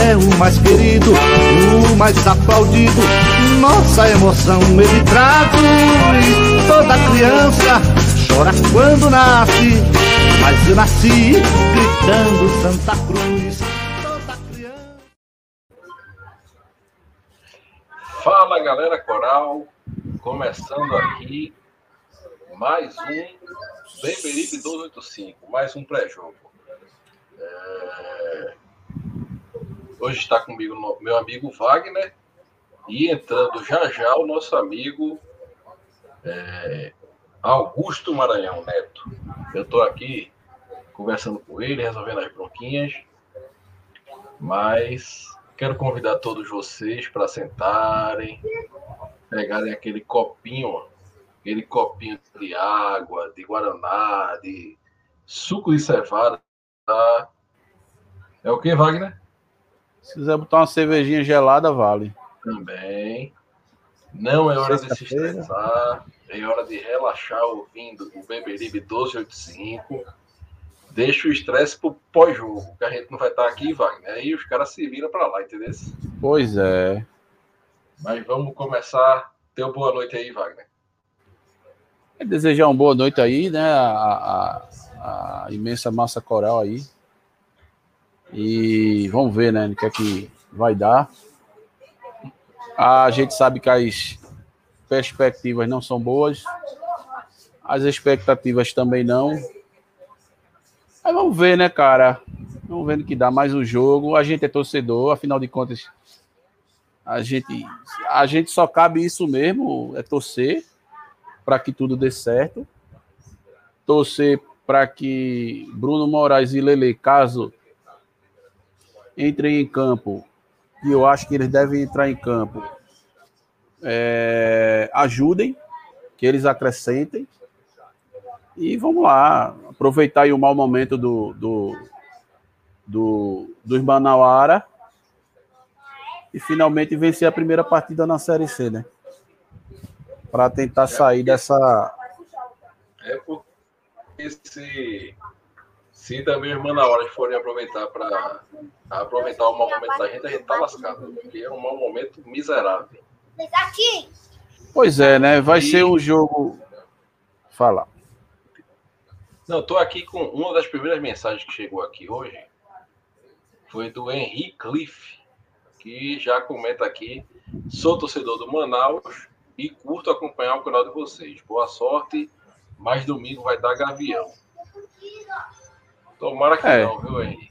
é o mais querido, o mais aplaudido. Nossa emoção ele traduz. Toda criança chora quando nasce, mas eu nasci gritando Santa Cruz. Toda criança. Fala galera coral, começando aqui mais um Beberibe 285, mais um pré-jogo. É... Hoje está comigo meu amigo Wagner e entrando já já o nosso amigo é, Augusto Maranhão Neto. Eu estou aqui conversando com ele, resolvendo as bronquinhas, mas quero convidar todos vocês para sentarem, pegarem aquele copinho, aquele copinho de água, de guaraná, de suco de cevada, tá? É o que, Wagner? Se quiser botar uma cervejinha gelada, vale. Também. Não é hora de se estressar, é hora de relaxar ouvindo o Beberibe 1285. Deixa o estresse pro pós-jogo, que a gente não vai estar aqui, Wagner. Aí os caras se viram para lá, entendeu? Pois é. Mas vamos começar. Teu boa noite aí, Wagner. É desejar uma boa noite aí, né? A, a- a imensa massa coral aí. E vamos ver, né? O que é que vai dar. A gente sabe que as perspectivas não são boas. As expectativas também não. Mas vamos ver, né, cara? Vamos ver no que dá mais um jogo. A gente é torcedor, afinal de contas, a gente, a gente só cabe isso mesmo, é torcer para que tudo dê certo. Torcer para que Bruno Moraes e Lele, caso entrem em campo, e eu acho que eles devem entrar em campo, é, ajudem, que eles acrescentem. E vamos lá, aproveitar o mau momento do, do, do, dos Manauara e finalmente vencer a primeira partida na Série C, né? Para tentar sair dessa. É porque se, se também os Manauaras forem aproveitar para aproveitar o mau momento da gente, a gente tá lascado. Porque é um mau momento miserável. Pois é, né? Vai ser um jogo. Fala. Não, tô aqui com uma das primeiras mensagens que chegou aqui hoje. Foi do Henry Cliff, que já comenta aqui. Sou torcedor do Manaus e curto acompanhar o canal de vocês. Boa sorte, mas domingo vai dar gavião. Tomara que É. não, viu, Henry?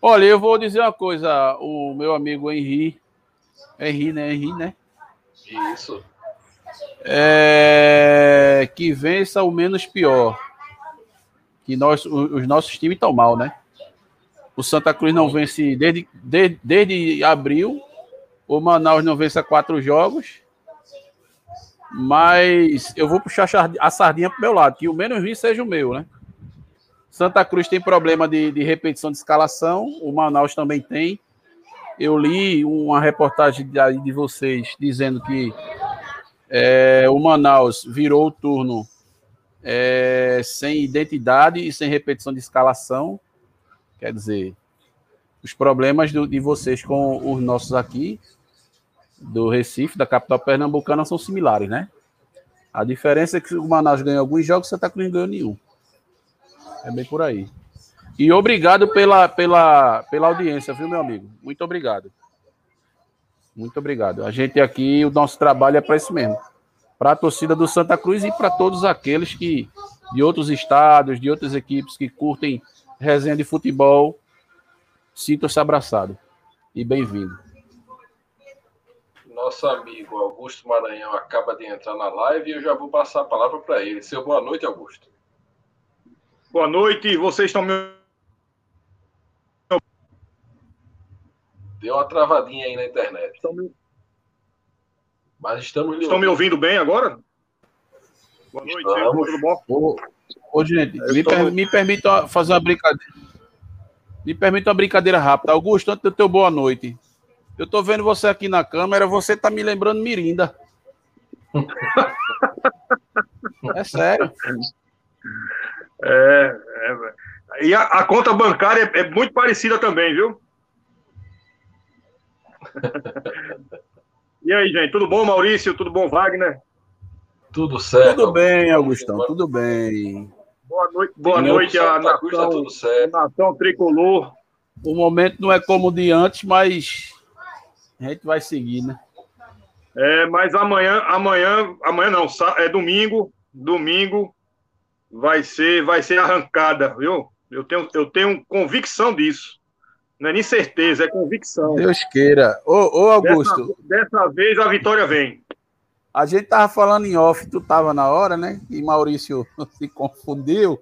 Olha, eu vou dizer uma coisa. O meu amigo Henri. Henri, né? Henri, né? Isso. É, que vença o menos pior. Que nós, os nossos times estão mal, né? O Santa Cruz não vence desde, desde, desde abril. O Manaus não vence há quatro jogos. Mas eu vou puxar a sardinha pro meu lado, que o menos ruim seja o meu, né? Santa Cruz tem problema de, de repetição de escalação, o Manaus também tem. Eu li uma reportagem de, de vocês dizendo que é, o Manaus virou o turno é, sem identidade e sem repetição de escalação. Quer dizer, os problemas do- de vocês com os nossos aqui, do Recife, da capital pernambucana, são similares, né? A diferença é que o Manaus ganhou alguns jogos, o Santa Cruz não ganhou nenhum. É bem por aí. E obrigado pela, pela, pela audiência, viu, meu amigo? Muito obrigado. Muito obrigado. A gente aqui, o nosso trabalho é para isso mesmo. Para a torcida do Santa Cruz e para todos aqueles que de outros estados, de outras equipes que curtem resenha de futebol, sintam-se abraçado e bem-vindo. Nosso amigo Augusto Maranhão acaba de entrar na live e eu já vou passar a palavra para ele. Seu boa noite, Augusto. Boa noite, vocês estão me Deu uma travadinha aí na internet. Estão me, Mas estamos estão me ouvindo bem agora? Boa noite, Estamos. tudo bom? Ô, ô gente, Eu me, per- me permita fazer uma brincadeira. Me permita uma brincadeira rápida. Augusto, antes do teu boa noite. Eu tô vendo você aqui na câmera, você tá me lembrando Mirinda. É sério. É, é, e a, a conta bancária é, é muito parecida também, viu? e aí, gente, tudo bom, Maurício? Tudo bom, Wagner? Tudo certo. Tudo bem, Augustão, tudo bem. Boa noite, boa noite a tá nação, tudo certo. nação tricolor. O momento não é como o de antes, mas a gente vai seguir, né? É, mas amanhã, amanhã, amanhã não, é domingo, domingo vai ser, vai ser arrancada, viu? Eu tenho, eu tenho convicção disso. Não é nem certeza, é convicção. Deus queira. Ô, ô Augusto, Dessa, dessa vez a vitória vem. a gente tava falando em off, tu tava na hora, né? E Maurício se confundiu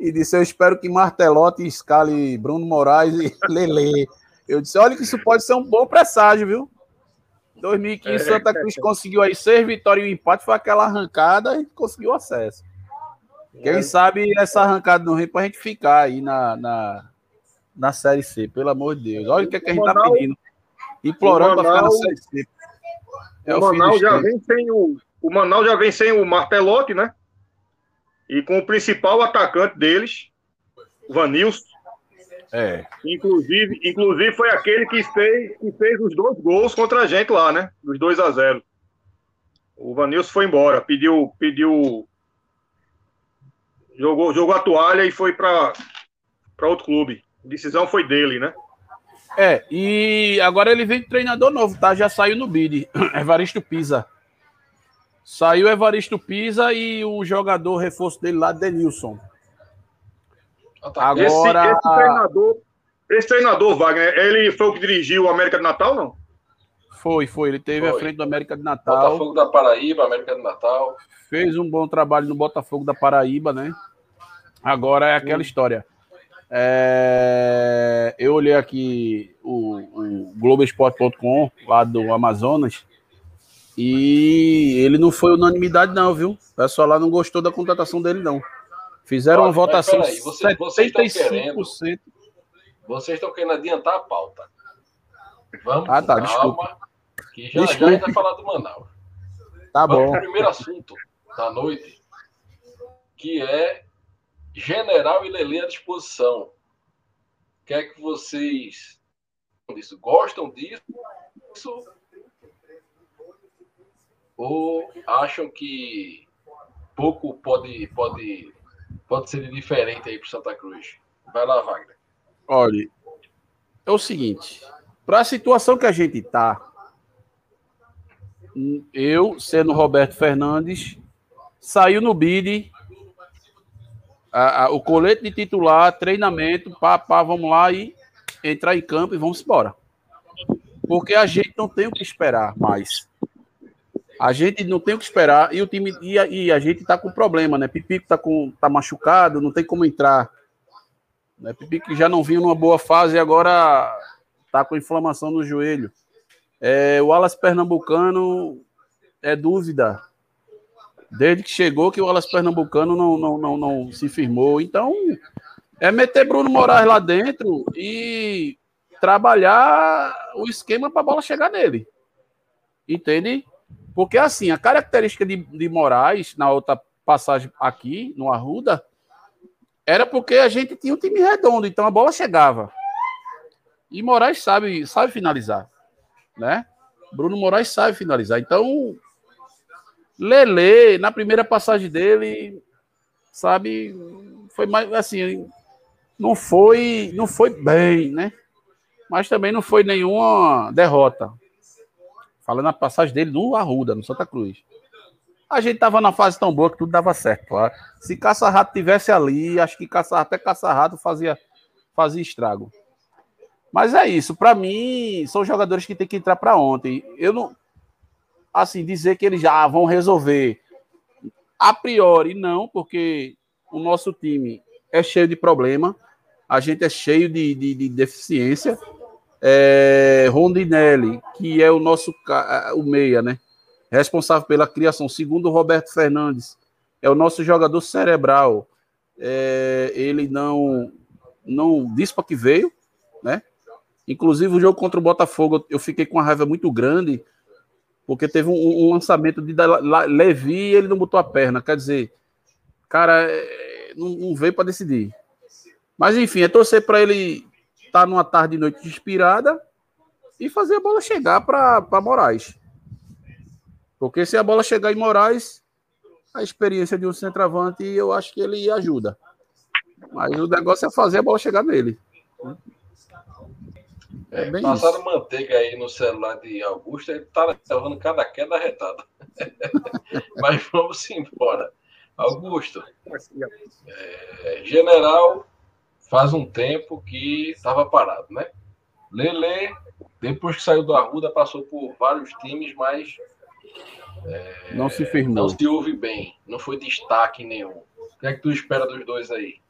e disse: Eu espero que Martelotti escale Bruno Moraes e Lele. Eu disse: Olha, que isso pode ser um bom presságio, viu? 2015, É. Santa Cruz conseguiu aí seis vitórias e um empate, foi aquela arrancada e conseguiu acesso. Quem É. sabe essa arrancada no Rio pra gente ficar aí na, na, na Série C, pelo amor de Deus. Olha o que, é que a gente tá Manaus- pedindo. Implorando pra ficar na Série C. É o o Manaus já vem sem o, o Manaus já vem sem o Martelotti, né? E com o principal atacante deles, o Vanilson. É. Inclusive, inclusive foi aquele que fez, que fez os dois gols contra a gente lá, né? Dos 2 a 0 O Vanilson foi embora, pediu, pediu jogou, jogou a toalha e foi para outro clube. A decisão foi dele, né? É, e agora ele vem de treinador novo, tá? Já saiu no bid. Evaristo Pisa. Saiu Evaristo Pisa e o jogador reforço dele lá, Denilson. Esse, Agora- esse treinador, esse treinador, Wagner, ele foi o que dirigiu o América de Natal, não? Foi, foi. Ele teve Foi. à frente do América de Natal. Botafogo da Paraíba, América do Natal. Fez um bom trabalho no Botafogo da Paraíba, né? Agora é aquela história. É, Eu olhei aqui o, o Globoesporte.com, lá do Amazonas, e ele não foi unanimidade, não, viu? O pessoal lá não gostou da contratação dele, não. Fizeram Olha, uma votação peraí, você- vocês estão 75%. Vocês estão querendo adiantar a pauta. Vamos Ah, tá, calma, que já, já a Desculpe. gente vai falar do Manaus. Tá Vamos bom. o primeiro assunto da noite, que é General e Lelê à disposição. O que é que vocês disso? gostam disso? Ou acham que pouco pode, pode, pode ser diferente aí para Santa Cruz? Vai lá, Wagner. Olha, é o seguinte, para a situação que a gente tá, eu, sendo Roberto Fernandes, saiu no bid a- a- o colete de titular, treinamento, pá, pá, vamos lá e entrar em campo e vamos embora. Porque a gente não tem o que esperar mais. A gente não tem o que esperar e o time e a, e a gente tá com problema, né? Pipico tá com tá machucado, não tem como entrar. Né? Pipico já não vinha numa boa fase e agora tá com inflamação no joelho. É, o Alas Pernambucano é dúvida. Desde que chegou que o Alas Pernambucano não, não, não, não se firmou. Então, é meter Bruno Moraes lá dentro e trabalhar o esquema para a bola chegar nele. Entende? Porque, assim, a característica de, de Moraes, na outra passagem aqui, no Arruda, era porque a gente tinha um time redondo, então a bola chegava. E Moraes sabe, sabe finalizar, né? Bruno Moraes sabe finalizar. Então, Lele, na primeira passagem dele, sabe, foi mais assim, não foi, não foi bem, né? Mas também não foi nenhuma derrota. Falando a passagem dele no Arruda, no Santa Cruz. A gente tava na fase tão boa que tudo dava certo. Se Caça-Rato tivesse ali, acho que caça, até Caça-Rato fazia, fazia estrago. Mas é isso. Para mim, são jogadores que tem que entrar para ontem. Eu não. Assim, dizer que eles já vão resolver. A priori, não, porque o nosso time é cheio de problema. A gente é cheio de, de, de deficiência. É, Rondinelli, que é o nosso o meia, né? Responsável pela criação, segundo Roberto Fernandes, é o nosso jogador cerebral. É, ele não não disse para que veio, né? Inclusive, o jogo contra o Botafogo, eu fiquei com uma raiva muito grande, porque teve um, um lançamento de Levi e ele não botou a perna. Quer dizer, cara, é, não, não veio para decidir. Mas, enfim, é torcer para ele estar tá numa tarde e noite inspirada e fazer a bola chegar para Moraes. Porque se a bola chegar em Moraes, a experiência de um centroavante, eu acho que ele ajuda. Mas o negócio é fazer a bola chegar nele. É, é passaram isso. manteiga aí no celular de Augusto, ele tá levando cada queda retada. Mas vamos embora. Augusto, é, general faz um tempo que estava parado, né? Lele, depois que saiu do Arruda, passou por vários times, mas é, não se firmou. Não se ouve bem, não foi destaque nenhum. O que é que tu espera dos dois aí?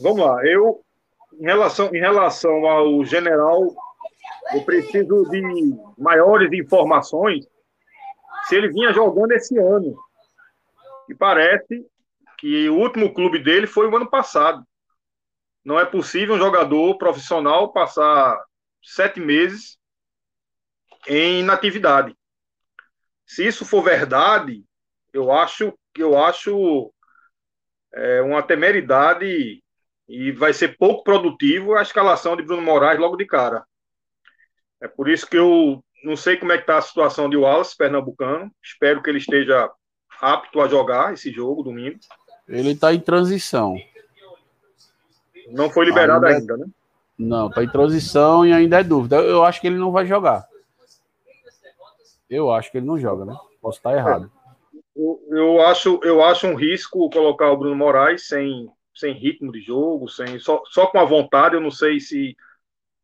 Vamos lá, eu em relação, em relação ao general, eu preciso de maiores informações se ele vinha jogando esse ano. E parece que o último clube dele foi o ano passado. Não é possível um jogador profissional passar sete meses em inatividade. Se isso for verdade, eu acho, eu acho é, uma temeridade e vai ser pouco produtivo a escalação de Bruno Moraes logo de cara. É por isso que eu não sei como é que está a situação de Wallace, pernambucano. Espero que ele esteja apto a jogar esse jogo domingo. Ele está em transição. Não foi liberado ainda, ainda né? Não, está em transição e ainda é dúvida. Eu acho que ele não vai jogar. Eu acho que ele não joga, né? Posso estar errado. Eu, eu, acho, eu acho um risco colocar o Bruno Moraes sem sem ritmo de jogo, sem só, só com a vontade. Eu não sei se,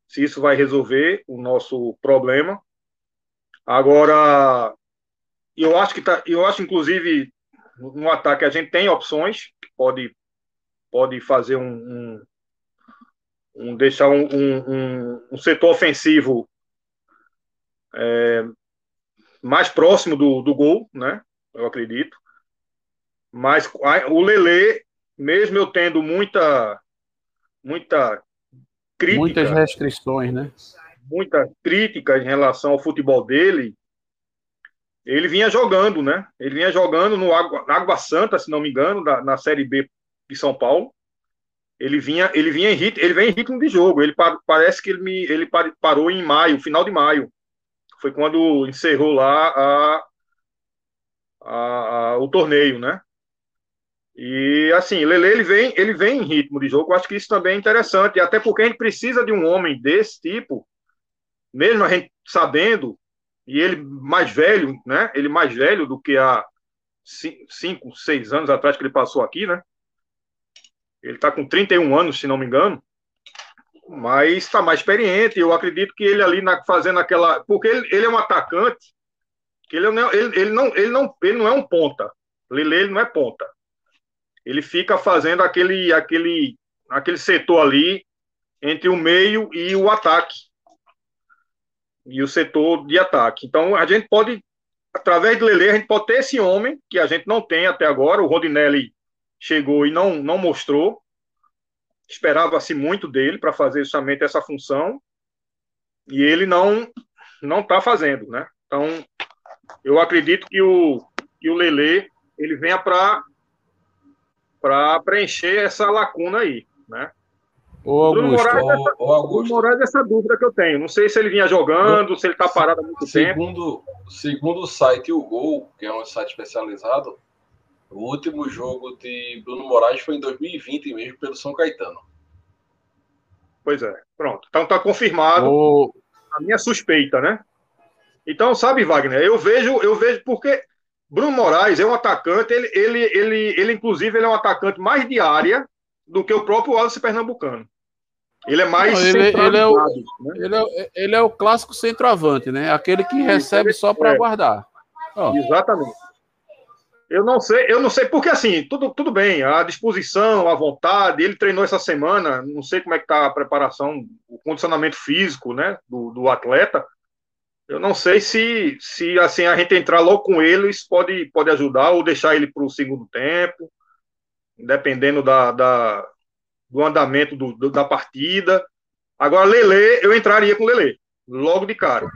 se isso vai resolver o nosso problema. Agora, eu acho que tá, eu acho inclusive no ataque a gente tem opções, pode pode fazer um, um, um deixar um, um, um, setor ofensivo é, mais próximo do, do gol, né? Eu acredito. Mas o Lele mesmo eu tendo muita muita crítica, muitas restrições, né? Muita crítica em relação ao futebol dele. Ele vinha jogando, né? Ele vinha jogando no Água, na Água Santa, se não me engano, da, na Série B de São Paulo. Ele vinha, ele vinha em ritmo, ele vem em ritmo de jogo. Ele parece que ele, me, ele parou em maio, final de maio. Foi quando encerrou lá a, a, a o torneio, né? E assim, Lele ele vem, ele vem em ritmo de jogo. Eu acho que isso também é interessante, até porque a gente precisa de um homem desse tipo, mesmo a gente sabendo, e ele mais velho, né? Ele mais velho do que há cinco, seis anos atrás que ele passou aqui, né? Ele está com 31 anos, se não me engano, mas está mais experiente. Eu acredito que ele ali na, fazendo aquela, porque ele, ele é um atacante, ele não, ele, ele não, ele não, ele não é um ponta. Lele ele não é ponta ele fica fazendo aquele, aquele, aquele setor ali entre o meio e o ataque. E o setor de ataque. Então, a gente pode, através de Lele, a gente pode ter esse homem, que a gente não tem até agora. O Rodinelli chegou e não, não mostrou. Esperava-se muito dele para fazer justamente essa função. E ele não não está fazendo, né? Então, eu acredito que o, que o Lele ele venha para para preencher essa lacuna aí, né? Ô, Augusto, Moraes, essa, ô, Augusto. Moraes, essa dúvida que eu tenho. Não sei se ele vinha jogando, se ele está parado há muito segundo, tempo. segundo o site O Gol, que é um site especializado, o último jogo de Bruno Moraes foi em 2020 mesmo, pelo São Caetano. Pois é, pronto. Então tá confirmado O... a minha suspeita, né? Então, sabe, Wagner, eu vejo, eu vejo porque Bruno Moraes é um atacante, ele, ele, ele, ele inclusive, ele é um atacante mais de área do que o próprio Wallace Pernambucano. Ele é mais Não, ele- ele é o- né? Ele é, ele é o clássico centroavante, né? Aquele que recebe só para é. guardar. Ó, Exatamente. Eu não sei, eu não sei, porque assim, tudo, tudo bem, a disposição, a vontade, ele treinou essa semana, não sei como é que tá a preparação, o condicionamento físico, né, do, do atleta. Eu não sei se, se assim a gente entrar logo com ele, isso pode, pode ajudar ou deixar ele para o segundo tempo, dependendo da, da- do andamento do, do- da partida. Agora, Lele, eu entraria com Lele, logo de cara.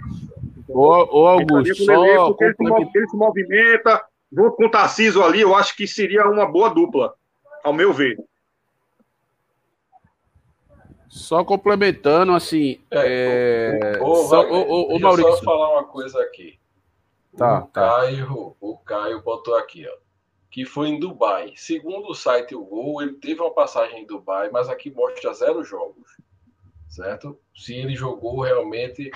Ô, ô Entraria Augusto, com Lelê, porque ele, se ele se movimenta, junto com o Tarcísio ali, eu acho que seria uma boa dupla, ao meu ver. Só complementando, assim. É, Ô, só- ô, ô, ô, deixa eu Maurício. só falar uma coisa aqui. Tá, o, tá. Caio, o Caio botou aqui, ó, que foi em Dubai. Segundo o site O Gol, ele teve uma passagem em Dubai, mas aqui mostra zero jogos, certo? Se ele jogou realmente,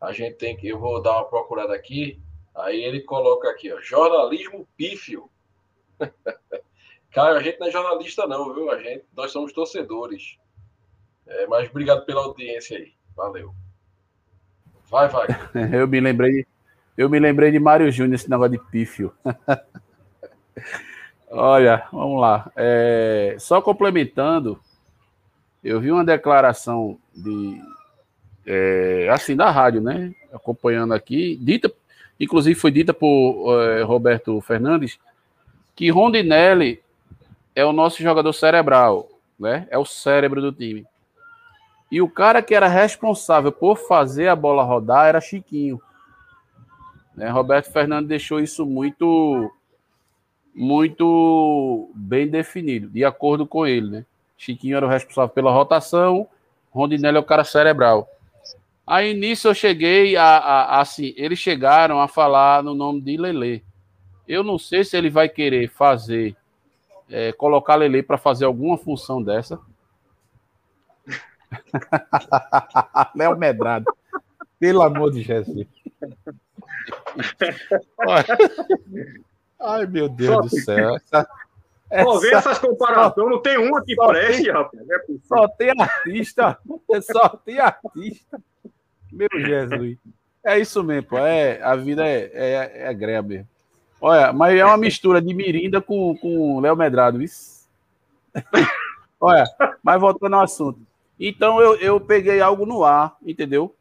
a gente tem que, eu vou dar uma procurada aqui. Aí ele coloca aqui, ó, jornalismo pífio. Caio, a gente não é jornalista não, viu? A gente, nós somos torcedores. É, mas obrigado pela audiência aí. Valeu. Vai, vai. Eu me lembrei, eu me lembrei de Mário Júnior, esse negócio de pífio. Olha, vamos lá. É, só complementando, eu vi uma declaração de é, assim da rádio, né? Acompanhando aqui, dita, inclusive foi dita por é, Roberto Fernandes, que Rondinelli é o nosso jogador cerebral, né? É o cérebro do time. E o cara que era responsável por fazer a bola rodar era Chiquinho. Né? Roberto Fernandes deixou isso muito muito bem definido, de acordo com ele, né? Chiquinho era o responsável pela rotação, Rondinelli é o cara cerebral. Aí nisso eu cheguei a, a- a, assim, eles chegaram a falar no nome de Lele. Eu não sei se ele vai querer fazer, é, colocar Lele para fazer alguma função dessa. Léo Medrado. Pelo amor de Jesus. Ai, meu Deus Só do céu. Essa, Pô, vê essa- essas comparações, não tem uma que preste, rapaz. É só tem artista. Só tem artista. Meu Jesus. É isso mesmo, pô. É, a vida é, é, é greve mesmo. Olha, mas é uma mistura de Mirinda com, com Léo Medrado. Isso. Olha, mas voltando ao assunto. Então eu, eu peguei algo no ar, entendeu?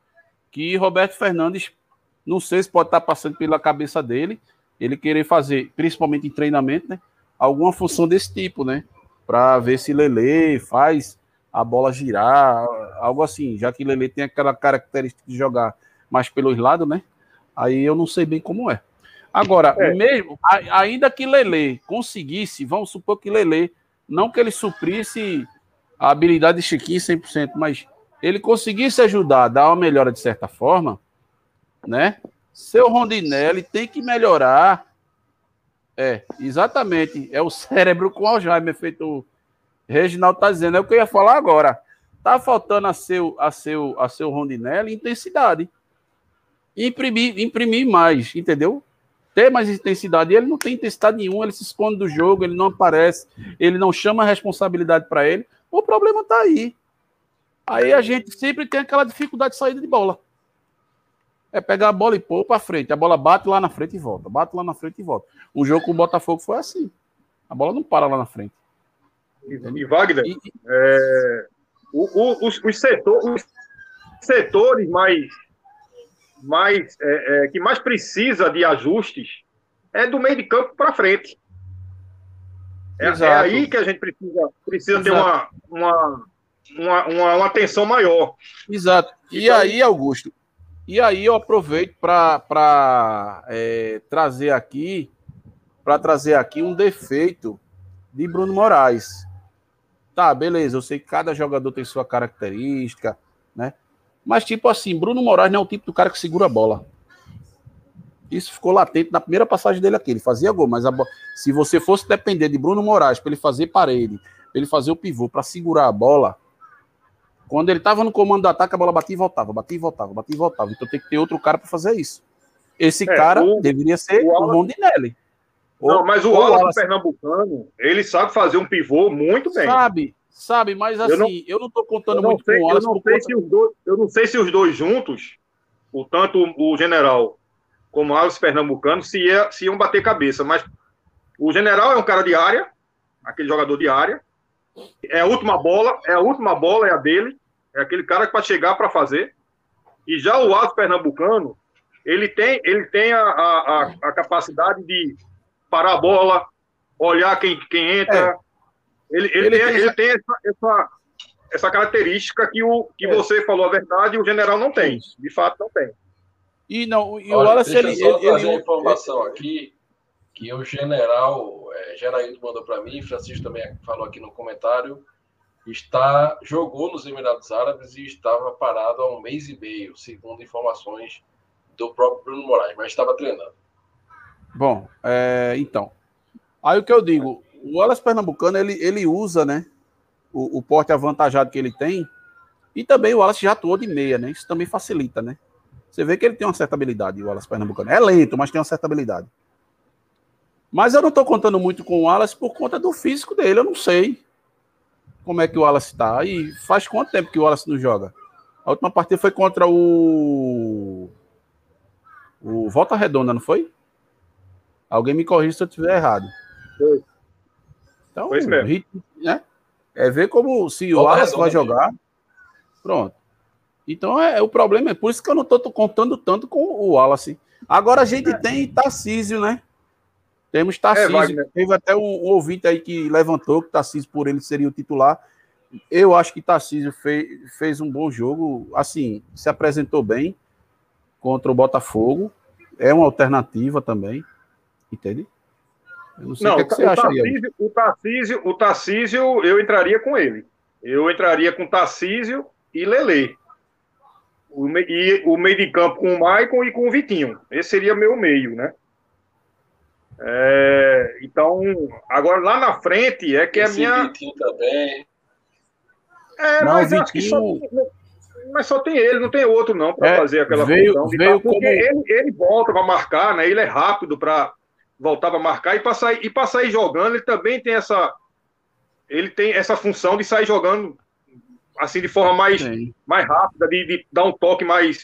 Que Roberto Fernandes, não sei se pode estar passando pela cabeça dele, ele querer fazer, principalmente em treinamento, né? Alguma função desse tipo, né? Para ver se Lele faz a bola girar, algo assim, já que Lele tem aquela característica de jogar mais pelos lados, né? Aí eu não sei bem como é. Agora, É. mesmo, a- ainda que Lele conseguisse, vamos supor que Lele, não que ele suprisse a habilidade de Chiquinho 100%, mas ele conseguisse ajudar, dar uma melhora de certa forma, né? Seu Rondinelli tem que melhorar. É, exatamente. É o cérebro com Alzheimer, feito o Reginaldo tá dizendo. É o que eu ia falar agora. Tá faltando a seu, a seu, a seu Rondinelli intensidade. Imprimir, imprimir mais, entendeu? Ter mais intensidade. E ele não tem intensidade nenhuma, ele se esconde do jogo, ele não aparece, ele não chama a responsabilidade para ele. O problema tá aí. Aí a gente sempre tem aquela dificuldade de saída de bola. É pegar a bola e pôr para frente. A bola bate lá na frente e volta. Bate lá na frente e volta. O jogo com o Botafogo foi assim. A bola não para lá na frente. E Wagner, e- é, o- o- os, os setor- os setores mais, mais é, é, que mais precisa de ajustes é do meio de campo para frente. É, é aí que a gente precisa, precisa ter uma, uma, uma, uma, uma atenção maior. Exato. E Então- aí, Augusto, e aí eu aproveito para trazer aqui para trazer aqui um defeito de Bruno Moraes. Tá, beleza, eu sei que cada jogador tem sua característica, né? Mas tipo assim, Bruno Moraes não é o tipo do cara que segura a bola. Isso ficou latente na primeira passagem dele aqui. Ele fazia gol, mas bo... se você fosse depender de Bruno Moraes para ele fazer parede, para ele fazer o pivô, para segurar a bola, quando ele estava no comando do ataque, a bola batia e voltava, batia e voltava, batia e voltava. Então tem que ter outro cara para fazer isso. Esse é, cara o, deveria ser o, o Rondinelli. Não, mas o Wallace Pernambucano, ele sabe fazer um pivô muito bem. Sabe, sabe, mas assim, eu não, eu não tô contando não muito sei, com o Wallace. Eu não, sei conta... se os dois, eu não sei se os dois juntos, o tanto o general como o Wallace Pernambucano, se, ia, se iam bater cabeça, mas o general é um cara de área, aquele jogador de área. É a última bola, é a última bola, é a dele. É aquele cara que para chegar para fazer. E já o Wallace Pernambucano, ele tem, ele tem a, a, a capacidade de parar a bola, olhar quem, quem entra. É. Ele, ele, ele, tem, ele tem essa, essa, essa, característica que, o, que é. você falou a verdade e o general não tem. De fato, não tem. E, não, e Olha, o Wallace, ele. Só ele, trazer ele, informação aqui que o general é, Geraildo mandou para mim, Francisco também falou aqui no comentário, está jogou nos Emirados Árabes e estava parado há um mês e meio, segundo informações do próprio Bruno Moraes, mas estava treinando. Bom, é, então. Aí o que eu digo, o Wallace Pernambucano, ele, ele usa, né, o, o porte avantajado que ele tem, e também o Wallace já atuou de meia, né, isso também facilita, né. Você vê que ele tem uma certa habilidade, o Wallace Pernambucano. É lento, mas tem uma certa habilidade. Mas eu não estou contando muito com o Wallace por conta do físico dele, eu não sei como é que o Wallace está. E faz quanto tempo que o Wallace não joga? A última partida foi contra o. O Volta Redonda, não foi? Alguém me corrija se eu estiver errado. Foi. Então, mesmo. Ritmo, né? É ver como se o Wallace vai jogar. Pronto. Então, é, é, o problema é por isso que eu não estou contando tanto com o Wallace. Agora a gente é. tem Tarcísio, né? Temos Tarcísio. É, Teve até um, um, ouvinte aí que levantou que Tarcísio, por ele, seria o titular. Eu acho que Tarcísio fez, fez um bom jogo. Assim, se apresentou bem contra o Botafogo. É uma alternativa também. Entende? Eu não sei não, o que, é que você acha Tarcísio, O Tarcísio, o Tarcísio, eu entraria com ele. Eu entraria com Tarcísio e Lele. O, e o meio de campo com o Maicon e com o Vitinho. Esse seria meu meio, né? É, então, agora lá na frente é que é Esse a minha. Vitinho também. É, não, mas Vitinho... acho que só, mas só tem ele, não tem outro não para é, fazer aquela veio, função. Veio porque como... ele, ele volta para marcar, né? Ele é rápido para voltar para marcar e para sair, e para sair jogando, ele também tem essa ele tem essa função de sair jogando assim de forma mais, mais rápida, de, de dar um toque mais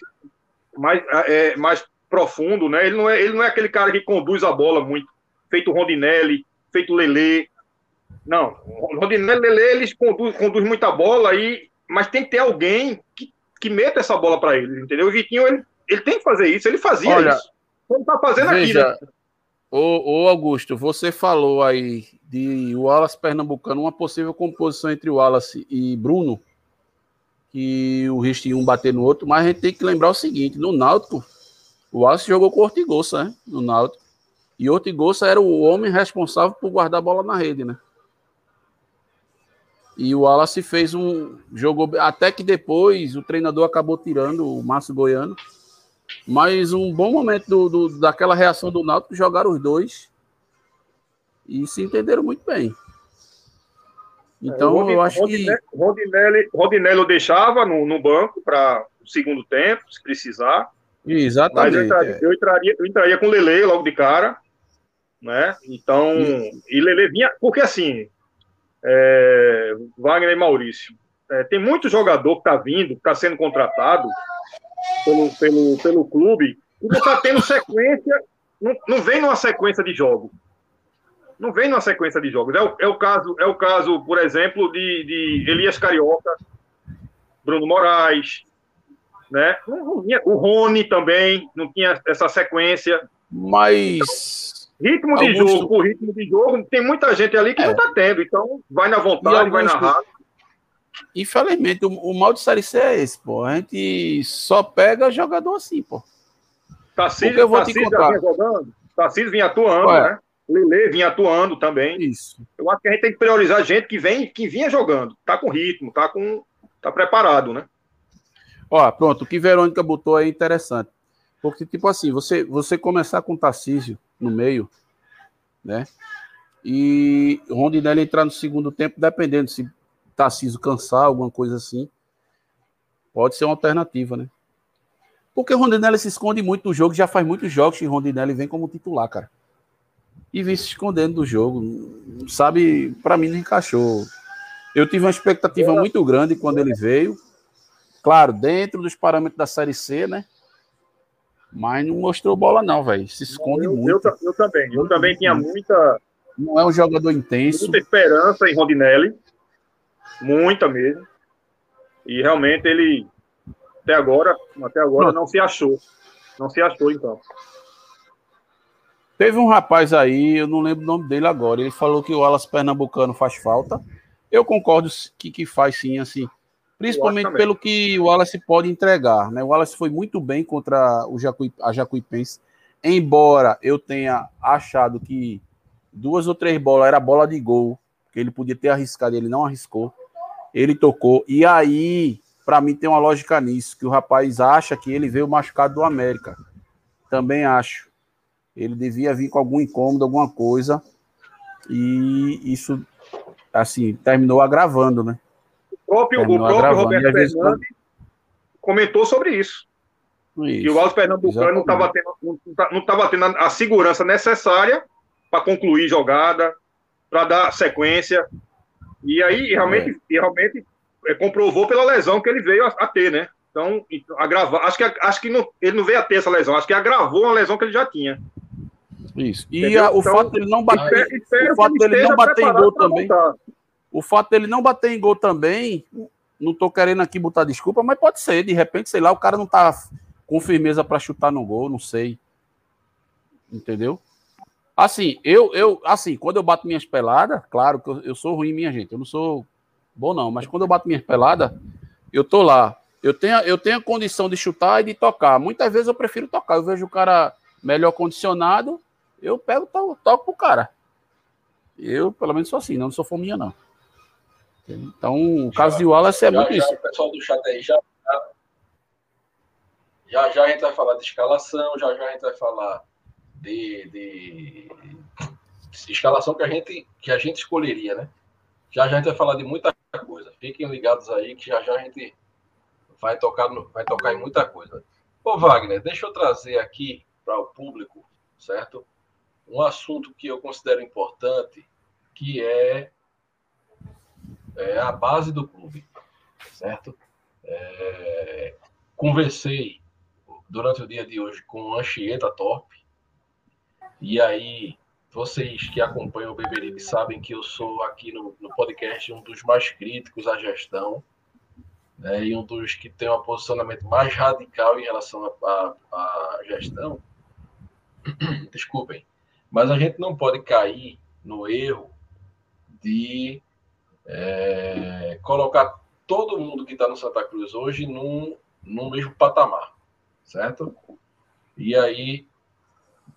mais, é, mais profundo, né? Ele não, é, ele não é aquele cara que conduz a bola muito, feito Rondinelli, feito Lele. Não, Rondinelli e Lele, eles conduzem conduz muita bola, aí, mas tem que ter alguém que, que meta essa bola para eles, entendeu? O Vitinho, ele, ele tem que fazer isso, ele fazia Olha, isso. Ele tá fazendo veja, aqui, né? Ô, ô, Augusto, você falou aí de Wallace Pernambucano, uma possível composição entre Wallace e Bruno, que o risco um bater no outro, mas a gente tem que lembrar o seguinte: no Náutico, o Wallace jogou com o Ortigosa, né? No Náutico. E Ortigosa era o homem responsável por guardar a bola na rede, né? E o Wallace fez um. Jogou. Até que depois o treinador acabou tirando o Márcio Goiano. Mas um bom momento do, do, daquela reação do Náutico, jogaram os dois. E se entenderam muito bem. Então, Rodin, eu acho Rodinelli, que. Rodinelli, Rodinelli eu deixava no, no banco para o segundo tempo, se precisar. Exatamente. Mas eu entraria, é. eu entraria, eu entraria com o Lele logo de cara, né? Então, e Lele vinha, porque assim, é, Wagner e Maurício, é, tem muito jogador que está vindo, que está sendo contratado pelo, pelo, pelo clube, e não está tendo sequência, não, não vem numa sequência de jogos. Não vem numa sequência de jogos. É o, é o, caso, é o caso, por exemplo, de, de Elias Carioca, Bruno Moraes, né? O Rony também não tinha essa sequência. Mas. Ritmo de jogo, por ritmo de jogo, tem muita gente ali que é. não está tendo. Então, vai na vontade, Augusto... vai na raça. Infelizmente, o, o, mal de Série C é esse, pô. A gente só pega jogador assim, pô. Tarcísio, eu vou Tarcísio te contar. vinha jogando, Tarcísio vinha atuando, né? Lele vinha atuando também. Isso. Eu acho que a gente tem que priorizar gente que vem, que vinha jogando, tá com ritmo, tá com, tá preparado, né? Ó, pronto, o que Verônica botou é interessante. Porque, tipo assim, você, você começar com o Tarcísio no meio, né? E Rondinelli entrar no segundo tempo, dependendo se Tarcísio cansar, alguma coisa assim, pode ser uma alternativa, né? Porque o Rondinelli se esconde muito do jogo, já faz muitos jogos que Rondinelli vem como titular, cara. E vem se escondendo do jogo. Sabe, para mim não encaixou. Eu tive uma expectativa muito grande quando ele veio. Claro, dentro dos parâmetros da Série C, né? Mas não mostrou bola, não, velho. Se esconde eu, muito. Eu, eu também. Eu também tinha muita. Não é um jogador intenso. Muita esperança em Rondinelli. Muita mesmo. E realmente ele, até agora, até agora não, não se achou. Não se achou, então. Teve um rapaz aí, eu não lembro o nome dele agora. Ele falou que o Alas Pernambucano faz falta. Eu concordo que, que faz sim, assim. Principalmente pelo que o Wallace pode entregar. Né? O Wallace foi muito bem contra o Jacuí, a Jacuipense. Embora eu tenha achado que duas ou três bolas era bola de gol, que ele podia ter arriscado, ele não arriscou. Ele tocou. E aí, para mim, tem uma lógica nisso, que o rapaz acha que ele veio machucado do América. Também acho. Ele devia vir com algum incômodo, alguma coisa. E isso, assim, terminou agravando, né? próprio, o próprio Roberto Fernandes comentou sobre isso. isso. Que o Alves Pernambucano não estava tendo, não tava tendo a segurança necessária para concluir jogada, para dar sequência. E aí realmente, é. realmente é, comprovou pela lesão que ele veio a, a ter, né? Então, agravar, acho que, acho que não, ele não veio a ter essa lesão, acho que agravou uma lesão que ele já tinha. Isso. E a, o então, fato dele não bater, o fato dele não bater em gol também. Voltar. O fato dele não bater em gol também, não tô querendo aqui botar desculpa, mas pode ser, de repente, sei lá, o cara não tá com firmeza para chutar no gol, não sei. Entendeu? Assim, eu, eu, assim, quando eu bato minhas peladas, claro que eu, eu sou ruim, minha gente, eu não sou bom não, mas quando eu bato minhas peladas, eu tô lá. Eu tenho, eu tenho a condição de chutar e de tocar. Muitas vezes eu prefiro tocar. Eu vejo o cara melhor condicionado, eu pego toco, toco pro cara. Eu, pelo menos, sou assim, não, não sou fominha, não. Então, o caso já, de Wallace é já, muito já, isso. O pessoal do chat aí já, já, já a gente vai falar de escalação, já já a gente vai falar de, de, de escalação que a gente que a gente escolheria, né? Já já a gente vai falar de muita coisa. Fiquem ligados aí que já já a gente vai tocar no, vai tocar em muita coisa. Ô Wagner, deixa eu trazer aqui para o público, certo? Um assunto que eu considero importante, que é é a base do clube, certo? É, conversei durante o dia de hoje com Anchieta Top, e aí vocês que acompanham o Beberibe sabem que eu sou aqui no, no podcast um dos mais críticos à gestão, né, e um dos que tem um posicionamento mais radical em relação à gestão. Desculpem, mas a gente não pode cair no erro de é, colocar todo mundo que está no Santa Cruz hoje num, num mesmo patamar, certo? E aí,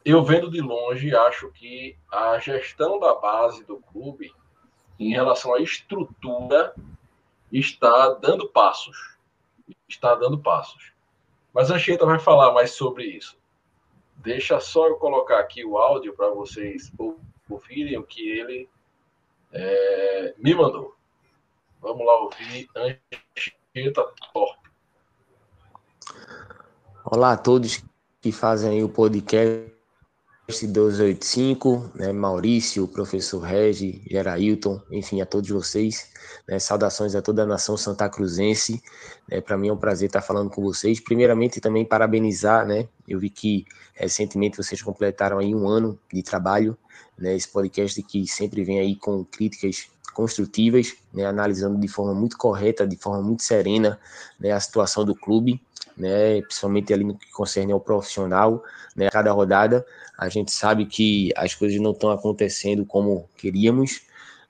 eu vendo de longe, acho que a gestão da base do clube, em relação à estrutura, está dando passos. Está dando passos. Mas a Anchieta vai falar mais sobre isso. Deixa só eu colocar aqui o áudio para vocês ouvirem o que ele é, me mandou. Vamos lá ouvir Anchieta Top. Olá a todos que fazem o podcast 285, né, Maurício, professor Regi, Gerailton, enfim, a todos vocês. Né, saudações a toda a nação santa cruzense. Né, Para mim é um prazer estar falando com vocês. Primeiramente, também parabenizar, né? Eu vi que recentemente vocês completaram aí um ano de trabalho né, esse podcast que sempre vem aí com críticas construtivas, né, analisando de forma muito correta, de forma muito serena, né, a situação do clube, né, principalmente ali no que concerne ao profissional, né, cada rodada a gente sabe que as coisas não estão acontecendo como queríamos,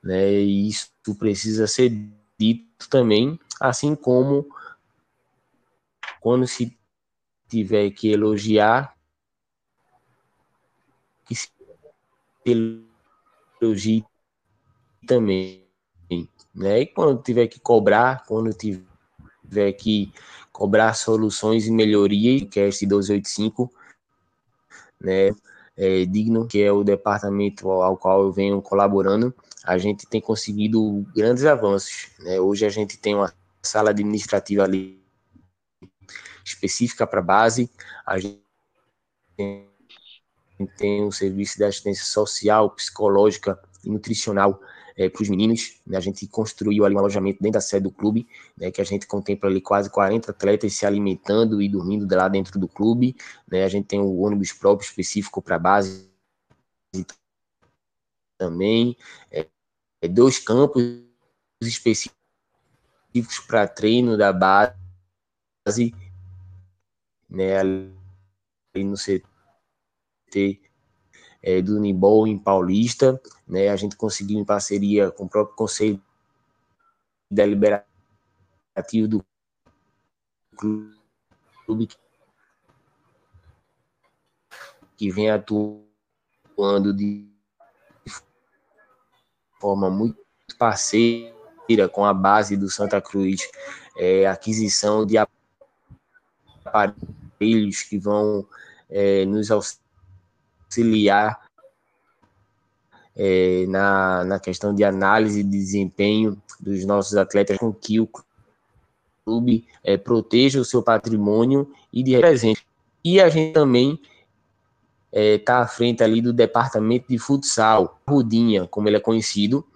né, e isso precisa ser dito também, assim como quando se tiver que elogiar, que se elogie também, né? E quando tiver que cobrar, quando tiver que cobrar soluções e melhorias, que este 1285, né, é, digno, que é o departamento ao qual eu venho colaborando, a gente tem conseguido grandes avanços. Né? Hoje a gente tem uma sala administrativa ali específica para base, a gente tem um serviço de assistência social, psicológica e nutricional é, para os meninos. Né? A gente construiu ali um alojamento dentro da sede do clube, né? que a gente contempla ali quase 40 atletas se alimentando e dormindo lá dentro do clube. Né? A gente tem um ônibus próprio específico para base também. É, é dois campos específicos para treino da base, né? ali no CT é, do Unibol em Paulista, né? A gente conseguiu em parceria com o próprio Conselho Deliberativo do clube que vem atuando de forma muito parceira com a base do Santa Cruz, é, aquisição de aparelhos que vão é, nos auxiliar auxiliar é, na, na questão de análise de desempenho dos nossos atletas, com que o clube é, proteja o seu patrimônio e de presente. E a gente também está é, tá à frente ali do departamento de futsal, Rudinha, como ele é conhecido,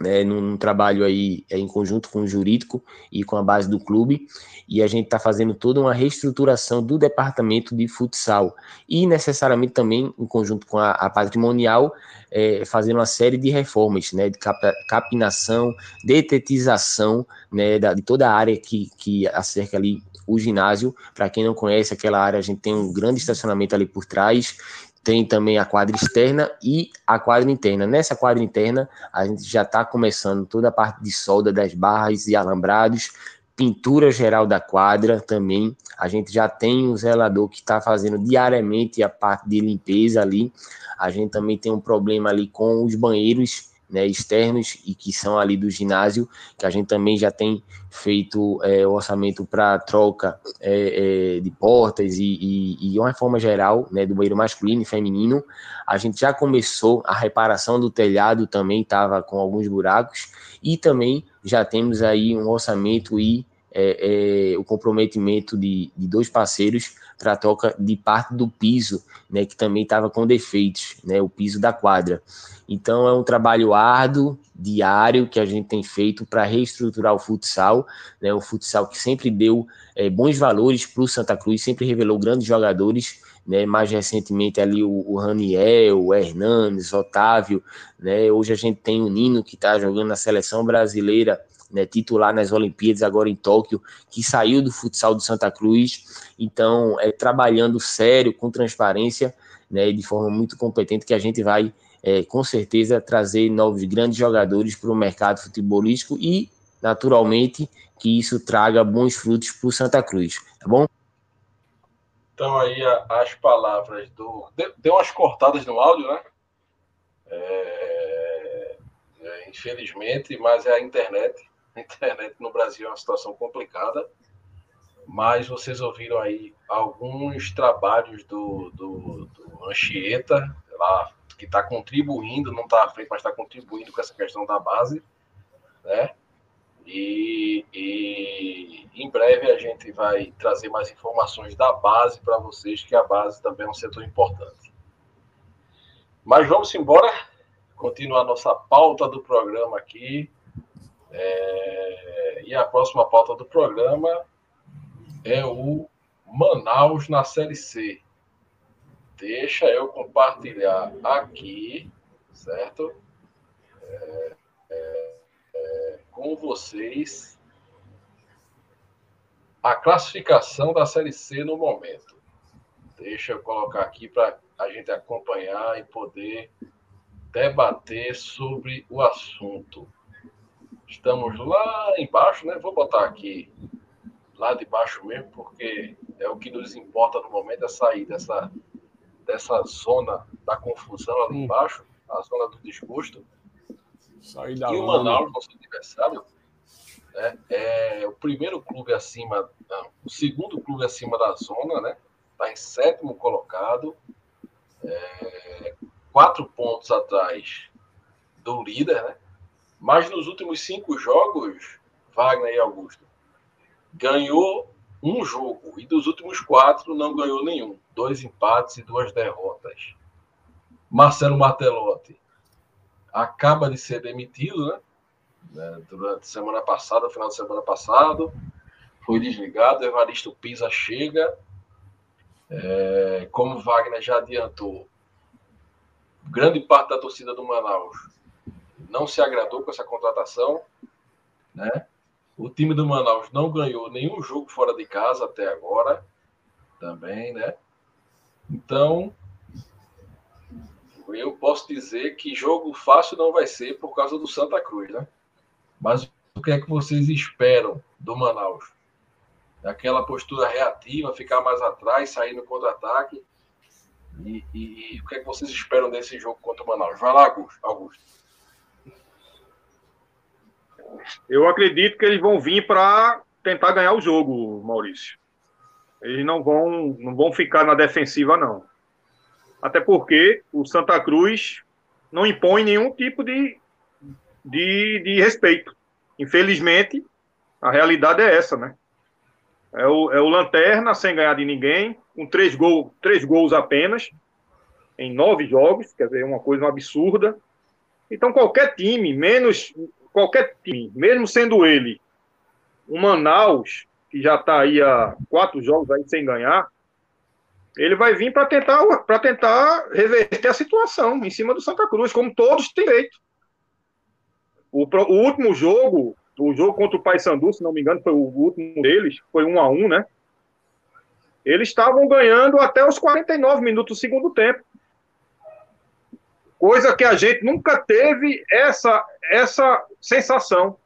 né, num trabalho aí é, em conjunto com o jurídico e com a base do clube, e a gente está fazendo toda uma reestruturação do departamento de futsal. E necessariamente também em conjunto com a, a patrimonial, é, fazendo uma série de reformas, né, de cap, capinação, detetização, né, da, de toda a área que, que acerca ali o ginásio. Para quem não conhece aquela área, a gente tem um grande estacionamento ali por trás tem também a quadra externa e a quadra interna. Nessa quadra interna, a gente já está começando toda a parte de solda das barras e alambrados, pintura geral da quadra também. A gente já tem um zelador que está fazendo diariamente a parte de limpeza ali. A gente também tem um problema ali com os banheiros né, externos e que são ali do ginásio, que a gente também já tem feito é, orçamento para troca é, é, de portas e, e, e, uma reforma geral né, do banheiro masculino e feminino. A gente já começou a reparação do telhado, também estava com alguns buracos, e também já temos aí um orçamento e é, é, o comprometimento de, de dois parceiros para a troca de parte do piso, né, que também estava com defeitos, né, o piso da quadra. Então é um trabalho árduo, diário, que a gente tem feito para reestruturar o futsal, né, o futsal que sempre deu é, bons valores para o Santa Cruz, sempre revelou grandes jogadores, né, mais recentemente ali o, o Raniel, o Hernanes, Otávio, né, hoje a gente tem o Nino que está jogando na seleção brasileira, né, titular nas Olimpíadas agora em Tóquio, que saiu do futsal do Santa Cruz, então é trabalhando sério, com transparência, né, de forma muito competente, que a gente vai é, com certeza trazer novos grandes jogadores para o mercado futebolístico e, naturalmente, que isso traga bons frutos para o Santa Cruz, tá bom? Então aí as palavras do. Deu umas cortadas no áudio, né? É... É, infelizmente, mas é a internet. Internet no Brasil é uma situação complicada. Mas vocês ouviram aí alguns trabalhos do, do, do Anchieta, lá que está contribuindo, não está frente, mas está contribuindo com essa questão da base, né? E, e, em breve a gente vai trazer mais informações da base para vocês, que a base também é um setor importante. Mas vamos embora, continuar nossa pauta do programa aqui. É, e a próxima pauta do programa é o Manaus na Série C. Deixa eu compartilhar aqui, certo? É, é, é, com vocês a classificação da Série C no momento. Deixa eu colocar aqui para a gente acompanhar e poder debater sobre o assunto. Estamos lá embaixo, né? Vou botar aqui lá de baixo mesmo, porque é o que nos importa no momento, é sair dessa dessa zona da confusão ali embaixo, a zona do desgosto. Sair da e o Manaus, nosso adversário, né? É o primeiro clube acima, não, o segundo clube acima da zona, né? Está em sétimo colocado, é, quatro pontos atrás do líder, né? Mas nos últimos cinco jogos, Wagner e Augusto ganhou um jogo e dos últimos quatro não ganhou nenhum. Dois empates e duas derrotas. Marcelo Martelotti acaba de ser demitido, né? né? Durante semana passada, final de semana passado, foi desligado. Evaristo Pisa chega. É, como Wagner já adiantou, grande parte da torcida do Manaus não se agradou com essa contratação, né? O time do Manaus não ganhou nenhum jogo fora de casa até agora, também, né? Então, eu posso dizer que jogo fácil não vai ser por causa do Santa Cruz, né? Mas o que é que vocês esperam do Manaus? Aquela postura reativa, ficar mais atrás, sair no contra-ataque. E, e, e, o que é que vocês esperam desse jogo contra o Manaus? Vai lá, Augusto. Augusto. Eu acredito que eles vão vir para tentar ganhar o jogo, Maurício. Eles não vão, não vão ficar na defensiva, não. Até porque o Santa Cruz não impõe nenhum tipo de, de, de respeito. Infelizmente, a realidade é essa, né? É o, é o Lanterna sem ganhar de ninguém, com três, gol, três gols apenas, em nove jogos, quer dizer, uma coisa absurda. Então, qualquer time, menos qualquer time, mesmo sendo ele um Manaus, que já está aí há quatro jogos aí sem ganhar, ele vai vir para tentar, para tentar reverter a situação em cima do Santa Cruz, como todos têm feito. O, o último jogo, o jogo contra o Paysandu, se não me engano, foi o último deles, foi um a um, né? Eles estavam ganhando até os 49 minutos do segundo tempo. Coisa que a gente nunca teve essa, essa sensação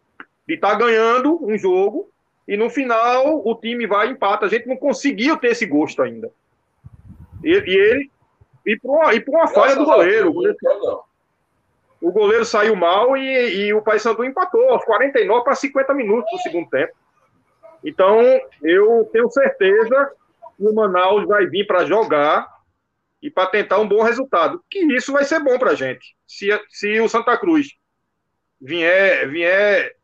de estar tá ganhando um jogo e no final o time vai e empata. A gente não conseguiu ter esse gosto ainda. E, e ele. E por uma, e por uma falha do goleiro. O goleiro, o goleiro saiu mal e, e o Paysandu empatou aos 49 para 50 minutos do segundo tempo. Então, eu tenho certeza que o Manaus vai vir para jogar e para tentar um bom resultado. Que isso vai ser bom para a gente. Se, se o Santa Cruz vier, vier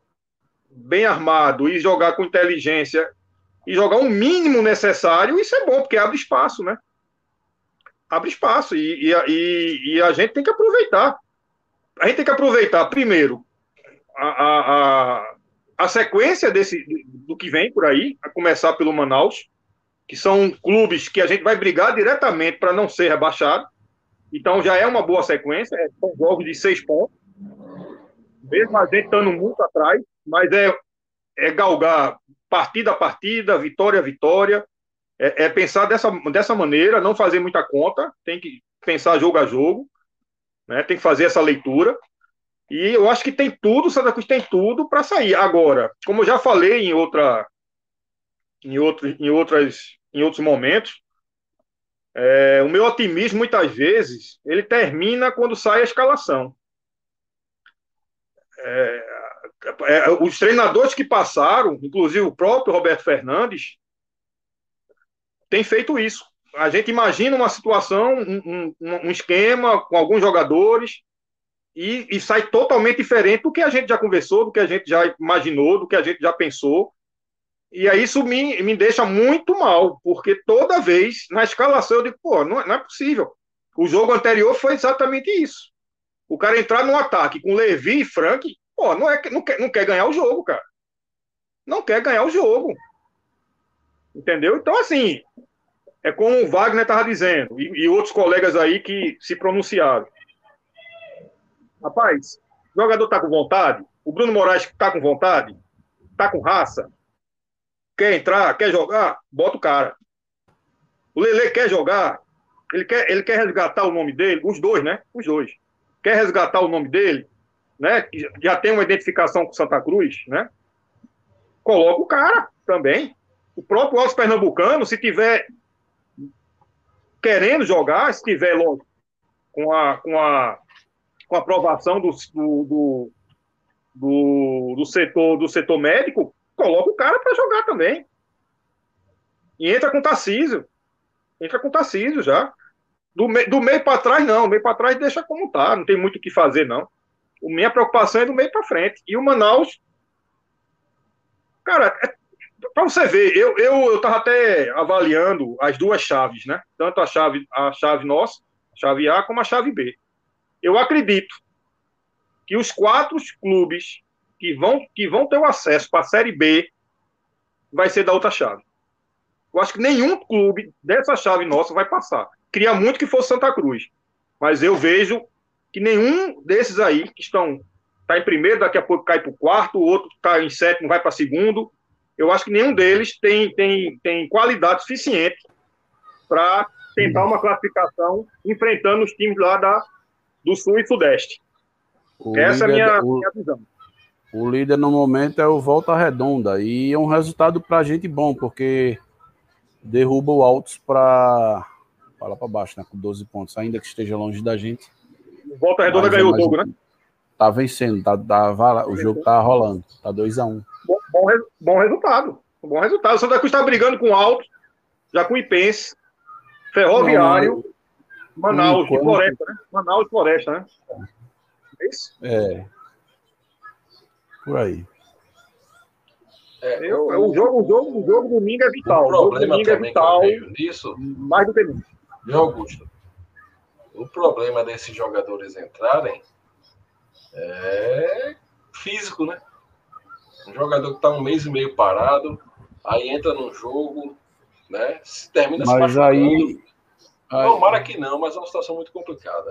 bem armado e jogar com inteligência e jogar o um mínimo necessário, isso é bom, porque abre espaço, né? Abre espaço e, e, e a gente tem que aproveitar. A gente tem que aproveitar, primeiro, a, a, a, a sequência desse, do que vem por aí, a começar pelo Manaus, que são clubes que a gente vai brigar diretamente para não ser rebaixado. Então já é uma boa sequência, é, são jogos de seis pontos. Mesmo a gente estando muito atrás, mas é, é galgar partida a partida, vitória a vitória. É, é, pensar dessa, dessa maneira, não fazer muita conta, tem que pensar jogo a jogo, né? tem que fazer essa leitura. E eu acho que tem tudo, Santa Cruz tem tudo para sair. Agora, como eu já falei em outra, em, outro, em outras em outros momentos. É, o meu otimismo, muitas vezes, ele termina quando sai a escalação. É, é, os treinadores que passaram, inclusive o próprio Roberto Fernandes, tem feito isso. A gente imagina uma situação, um, um, um esquema com alguns jogadores e, e, sai totalmente diferente do que a gente já conversou, do que a gente já imaginou, do que a gente já pensou. E aí isso me, me deixa muito mal, porque toda vez na escalação eu digo, pô, não, não é possível. O jogo anterior foi exatamente isso. O cara entrar no ataque com Levi e Frank, pô, não, é, não, quer, não quer ganhar o jogo, cara. Não quer ganhar o jogo. Entendeu? Então, assim, é como o Wagner estava dizendo, e, e outros colegas aí que se pronunciaram. Rapaz, o jogador está com vontade, o Bruno Moraes está com vontade, está com raça, quer entrar, quer jogar, bota o cara. O Lele quer jogar, ele quer, ele quer resgatar o nome dele, os dois, né? Os dois. Quer resgatar o nome dele, né? Já tem uma identificação com Santa Cruz, né? Coloca o cara também. O próprio Alves Pernambucano, se tiver querendo jogar, se tiver logo com a, com a, com a aprovação do, do, do do, do setor do setor médico, coloca o cara para jogar também. E entra com o Tarcísio. Entra com o Tarcísio já. Do, me, do meio para trás, não. Do meio para trás deixa como tá. Não tem muito o que fazer, não. A minha preocupação é do meio para frente. E o Manaus. Cara, é, para você ver, eu, eu, eu tava até avaliando as duas chaves, né? Tanto a chave, a chave nossa, chave A, como a chave B. Eu acredito que os quatro clubes que vão, que vão ter o acesso para a Série B vai ser da outra chave. Eu acho que nenhum clube dessa chave nossa vai passar. Queria muito que fosse Santa Cruz. Mas eu vejo que nenhum desses aí que estão tá em primeiro, daqui a pouco cai para o quarto, o outro está em sétimo, vai para segundo. Eu acho que nenhum deles tem, tem, tem qualidade suficiente para tentar uma classificação enfrentando os times lá da, do Sul e Sudeste. O Essa é a minha, o, minha visão. O líder no momento é o Volta Redonda e é um resultado para a gente bom, porque derruba o Altos para lá para baixo, né, com 12 pontos, ainda que esteja longe da gente. Volta Redonda é ganhou o jogo, né? Tá vencendo, tá, tá, o jogo tá rolando, tá 2 a 1 um. bom, bom, bom, resultado. Bom resultado. O Santa Cruz está brigando com o Altos, já com o Ipense, Ferroviário. Manaus e Floresta, né? Manaus e Floresta, né? É isso? É. Por aí. É, eu, o, jogo, o, jogo, o jogo domingo é vital. O problema o domingo é vital. nisso, mais do que nunca. Viu, Augusto? O problema desses jogadores entrarem é físico, né? Um jogador que está um mês e meio parado, aí entra num jogo, né? Se termina mas se aí, aí Tomara que não, mas é uma situação muito complicada.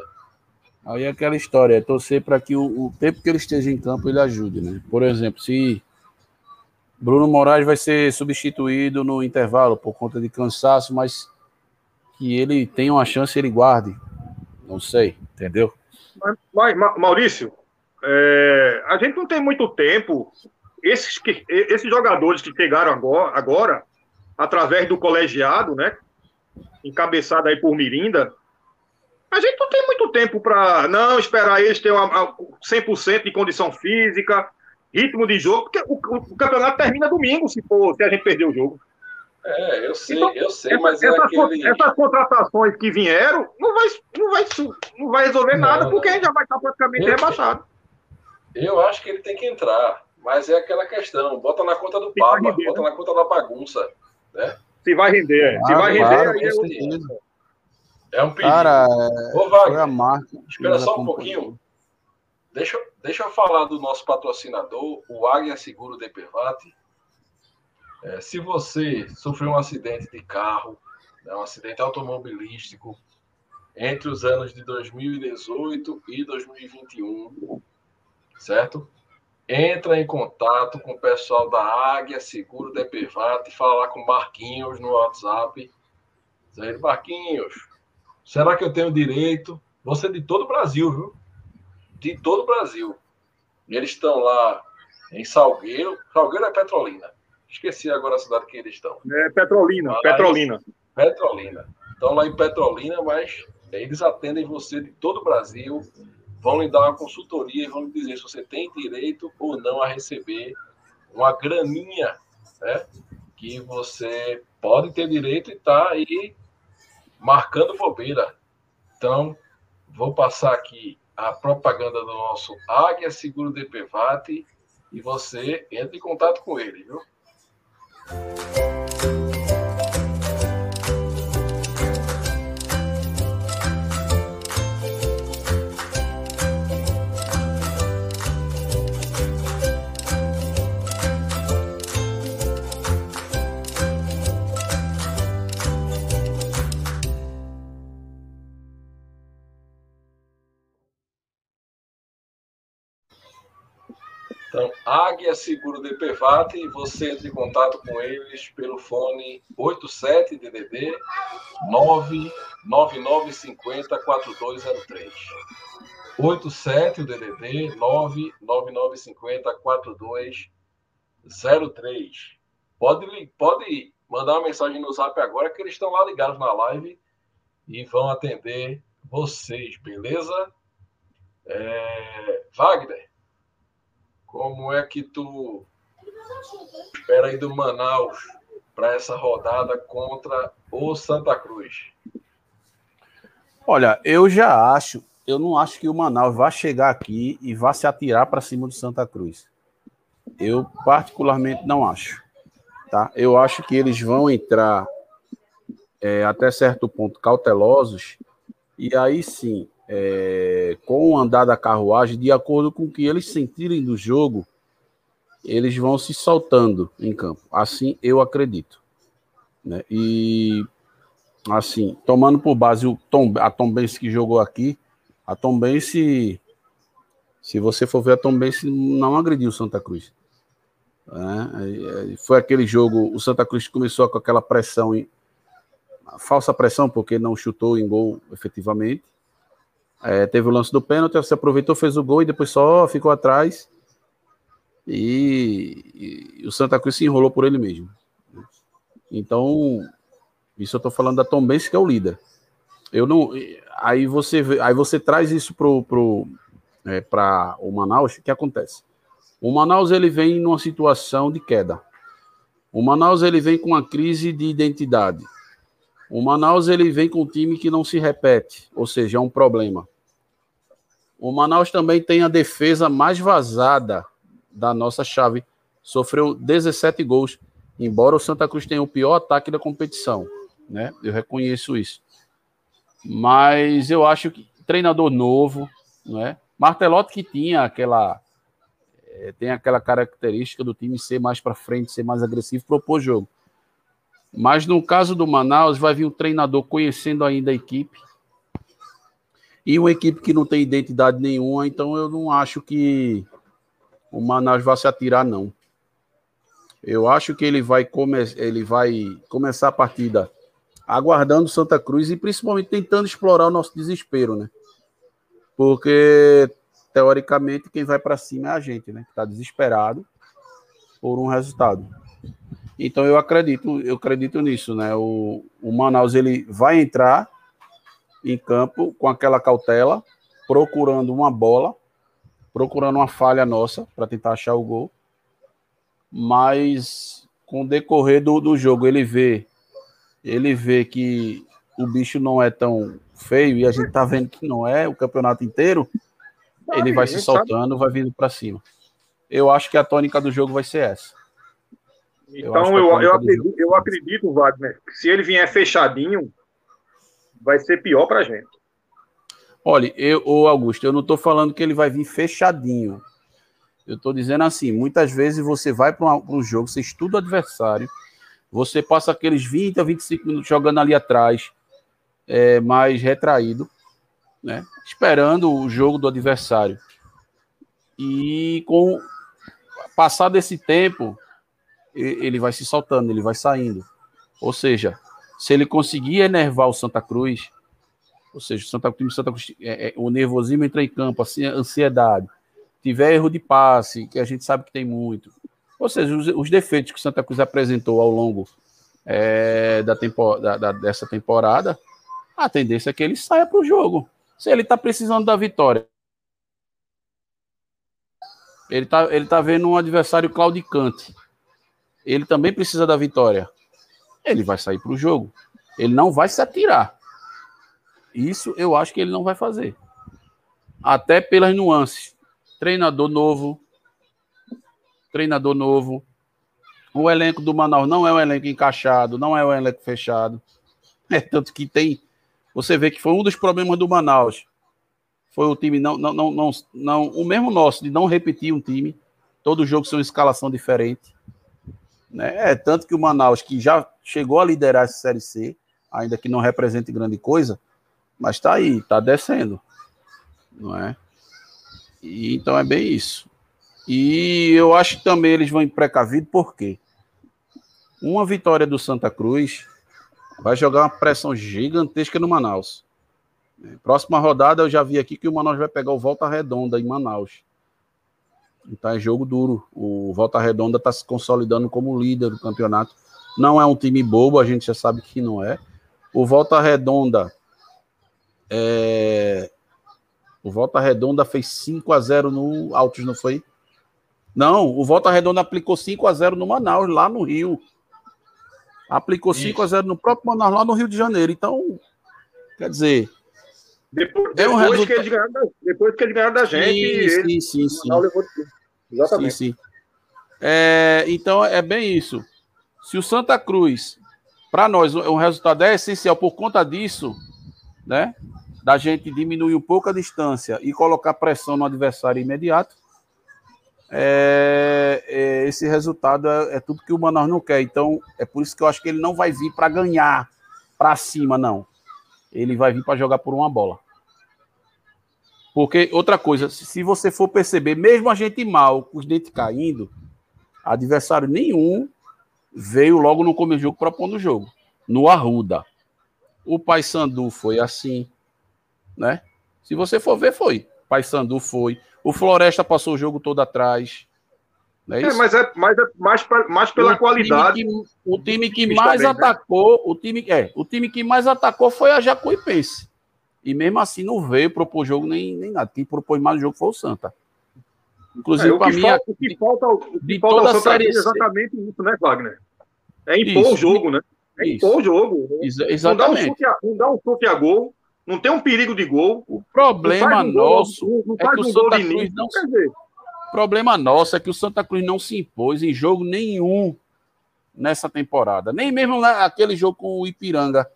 Aí é aquela história, é torcer para que o, o, tempo que ele esteja em campo ele ajude, né? Por exemplo, se Bruno Moraes vai ser substituído no intervalo por conta de cansaço, mas que ele tenha uma chance, ele guarde. Não sei, entendeu? Mas, mas Maurício, é, a gente não tem muito tempo. Esses, que, esses jogadores que chegaram agora, agora, através do colegiado, né? Encabeçado aí por Mirinda, a gente não tem muito tempo para não esperar eles ter uma, 100% de condição física, ritmo de jogo, porque o, o, campeonato termina domingo, se for, se a gente perder o jogo. É, eu sei, então, eu sei, mas é aquele... essas contratações que vieram não vai, não vai, não vai resolver não, nada, porque a gente já vai estar praticamente eu, rebaixado. Eu acho que ele tem que entrar, mas é aquela questão, bota na conta do Papa, render, bota né? na conta da bagunça, né? Se vai render, é. se vai render, claro, aí é é um pedido. Cara, Ô, Wagner, a marca espera só um pouquinho. Deixa, deixa eu falar do nosso patrocinador, o Águia Seguro DPVAT. É, se você sofreu um acidente de carro, né, um acidente automobilístico, entre os anos de 2018 e 2021, certo? Entra em contato com o pessoal da Águia Seguro DPVAT e fala lá com o Marquinhos no WhatsApp. Diz Marquinhos, Será que eu tenho direito? Você é de todo o Brasil, viu? De todo o Brasil. E eles estão lá em Salgueiro. Salgueiro é Petrolina. Esqueci agora a cidade que eles estão. É Petrolina. Petrolina. Petrolina. Estão lá em Petrolina, mas eles atendem você de todo o Brasil. Vão lhe dar uma consultoria e vão lhe dizer se você tem direito ou não a receber uma graninha, né? Que você pode ter direito e tá aí marcando bobeira. Então, vou passar aqui a propaganda do nosso Águia Seguro DPVAT e você entre em contato com ele, viu? Águia Seguro DPVAT, e você entra em contato com eles pelo fone 87 DDD 99950 4203. 87 DDD 99950 4203. Pode, pode mandar uma mensagem no zap agora que eles estão lá ligados na live e vão atender vocês, beleza? É... Wagner, como é que tu espera aí do Manaus para essa rodada contra o Santa Cruz? Olha, eu já acho, eu não acho que o Manaus vá chegar aqui e vá se atirar para cima do Santa Cruz. Eu particularmente não acho. Tá? Eu acho que eles vão entrar é, até certo ponto cautelosos e aí sim, é, com o andar da carruagem, de acordo com o que eles sentirem do jogo, eles vão se soltando em campo. Assim eu acredito. Né? E assim, tomando por base o Tom, a Tom Benz que jogou aqui, a Tom Benz, se, você for ver a Tom Benz, não agrediu o Santa Cruz. É, foi aquele jogo, o Santa Cruz começou com aquela pressão, falsa pressão, porque não chutou em gol efetivamente. É, teve o lance do pênalti, você aproveitou, fez o gol e depois só ficou atrás. E, e o Santa Cruz se enrolou por ele mesmo. Então, isso eu estou falando da Tom Benz, que é o líder. Eu não. Aí você, aí você traz isso pro, pro, é, para o Manaus, o que acontece? O Manaus ele vem numa situação de queda. O Manaus ele vem com uma crise de identidade. O Manaus ele vem com um time que não se repete, ou seja, é um problema. O Manaus também tem a defesa mais vazada da nossa chave. Sofreu 17 gols, embora o Santa Cruz tenha o pior ataque da competição né? Eu reconheço isso. Mas eu acho que treinador novo, não é? Martelotti que tinha aquela é, tem aquela característica do time ser mais para frente, ser mais agressivo, propor jogo. Mas no caso do Manaus, vai vir um treinador conhecendo ainda a equipe e uma equipe que não tem identidade nenhuma, então eu não acho que o Manaus vai se atirar, não. Eu acho que ele vai, come ele vai começar a partida aguardando Santa Cruz e principalmente tentando explorar o nosso desespero, né? Porque teoricamente quem vai para cima é a gente, né? Que está desesperado por um resultado. Então eu acredito, eu acredito nisso, né? O, o Manaus ele vai entrar em campo com aquela cautela, procurando uma bola, procurando uma falha nossa para tentar achar o gol. Mas com o decorrer do, do jogo ele vê ele vê que o bicho não é tão feio e a gente tá vendo que não é o campeonato inteiro, ele vai se soltando, vai vindo para cima. Eu acho que a tônica do jogo vai ser essa. Então eu, eu, eu acredito, eu acredito, Wagner, que se ele vier fechadinho, vai ser pior pra gente. Olha, eu, ô Augusto, eu não estou falando que ele vai vir fechadinho. Eu estou dizendo assim, muitas vezes você vai para um jogo, você estuda o adversário, você passa aqueles 20 a 25 minutos jogando ali atrás, é, mais retraído, né? esperando o jogo do adversário. E com passar desse tempo, ele vai se soltando, ele vai saindo. Ou seja, se ele conseguir enervar o Santa Cruz, ou seja, o Santa Santa Cruz é, é, o nervosismo entra em campo, a ansiedade, tiver erro de passe, que a gente sabe que tem muito, ou seja, os, os defeitos que o Santa Cruz apresentou ao longo é, da, tempo, da, da, dessa temporada, a tendência é que ele saia para o jogo. Se ele está precisando da vitória, ele está ele tá vendo um adversário claudicante. Ele também precisa da vitória. Ele vai sair para o jogo. Ele não vai se atirar. Isso eu acho que ele não vai fazer. Até pelas nuances. Treinador novo, treinador novo. O elenco do Manaus não é um elenco encaixado, não é um elenco fechado. É tanto que tem. Você vê que foi um dos problemas do Manaus. Foi o time não, não, não, não, não o mesmo nosso, de não repetir um time. Todo jogo são escalação diferente. Né? É tanto que o Manaus, que já chegou a liderar essa Série C, ainda que não represente grande coisa, mas está aí, está descendo. Não é? E, então é bem isso. E eu acho que também eles vão precavido, porque uma vitória do Santa Cruz vai jogar uma pressão gigantesca no Manaus. Próxima rodada eu já vi aqui que o Manaus vai pegar o Volta Redonda em Manaus. Então é jogo duro. O Volta Redonda está se consolidando como líder do campeonato. Não é um time bobo, a gente já sabe que não é. O Volta Redonda é... O Volta Redonda fez 5 a 0 no Altos, não foi? Não, o Volta Redonda aplicou 5 a 0 no Manaus, lá no Rio. Aplicou 5 a 0 no próprio Manaus, lá no Rio de Janeiro. Então, quer dizer. Depois, depois, um resultado... que, eles ganharam da, depois que eles ganharam da gente. Sim, eles, sim, sim. sim. Exatamente. Sim, sim. É, então, é bem isso. Se o Santa Cruz, para nós, um resultado é essencial por conta disso, né? Da gente diminuir um pouco a distância e colocar pressão no adversário imediato. É, é, esse resultado é, é, tudo que o Manaus não quer. Então, é por isso que eu acho que ele não vai vir para ganhar para cima, não. Ele vai vir para jogar por uma bola. Porque, outra coisa, se você for perceber, mesmo a gente mal, com os dentes caindo, adversário nenhum veio logo no começo do jogo propondo o jogo. No Arruda. O Paysandu foi assim, né? Se você for ver, foi. Paysandu foi. O Floresta passou o jogo todo atrás. É, é, mas é mais, é mais, mais pela o qualidade. Time que, o time que mais bem, né? atacou, né? o time, é, o time que mais atacou foi a Jacuipense. E mesmo assim não veio propor jogo nem, nem nada. Quem propôs mais o jogo foi o Santa. Inclusive, é, para mim, falta, o que falta, o que de falta toda a série é exatamente isso, né, Wagner? É impor isso, o jogo, né? É isso. impor o jogo. Né? exatamente. Não dá, um chute a, um a gol, não tem um perigo de gol. O problema um nosso gol, não, não é que o Santa Cruz não. O problema nosso é que o Santa Cruz não se impôs em jogo nenhum nessa temporada. Nem mesmo naquele jogo com o Ipiranga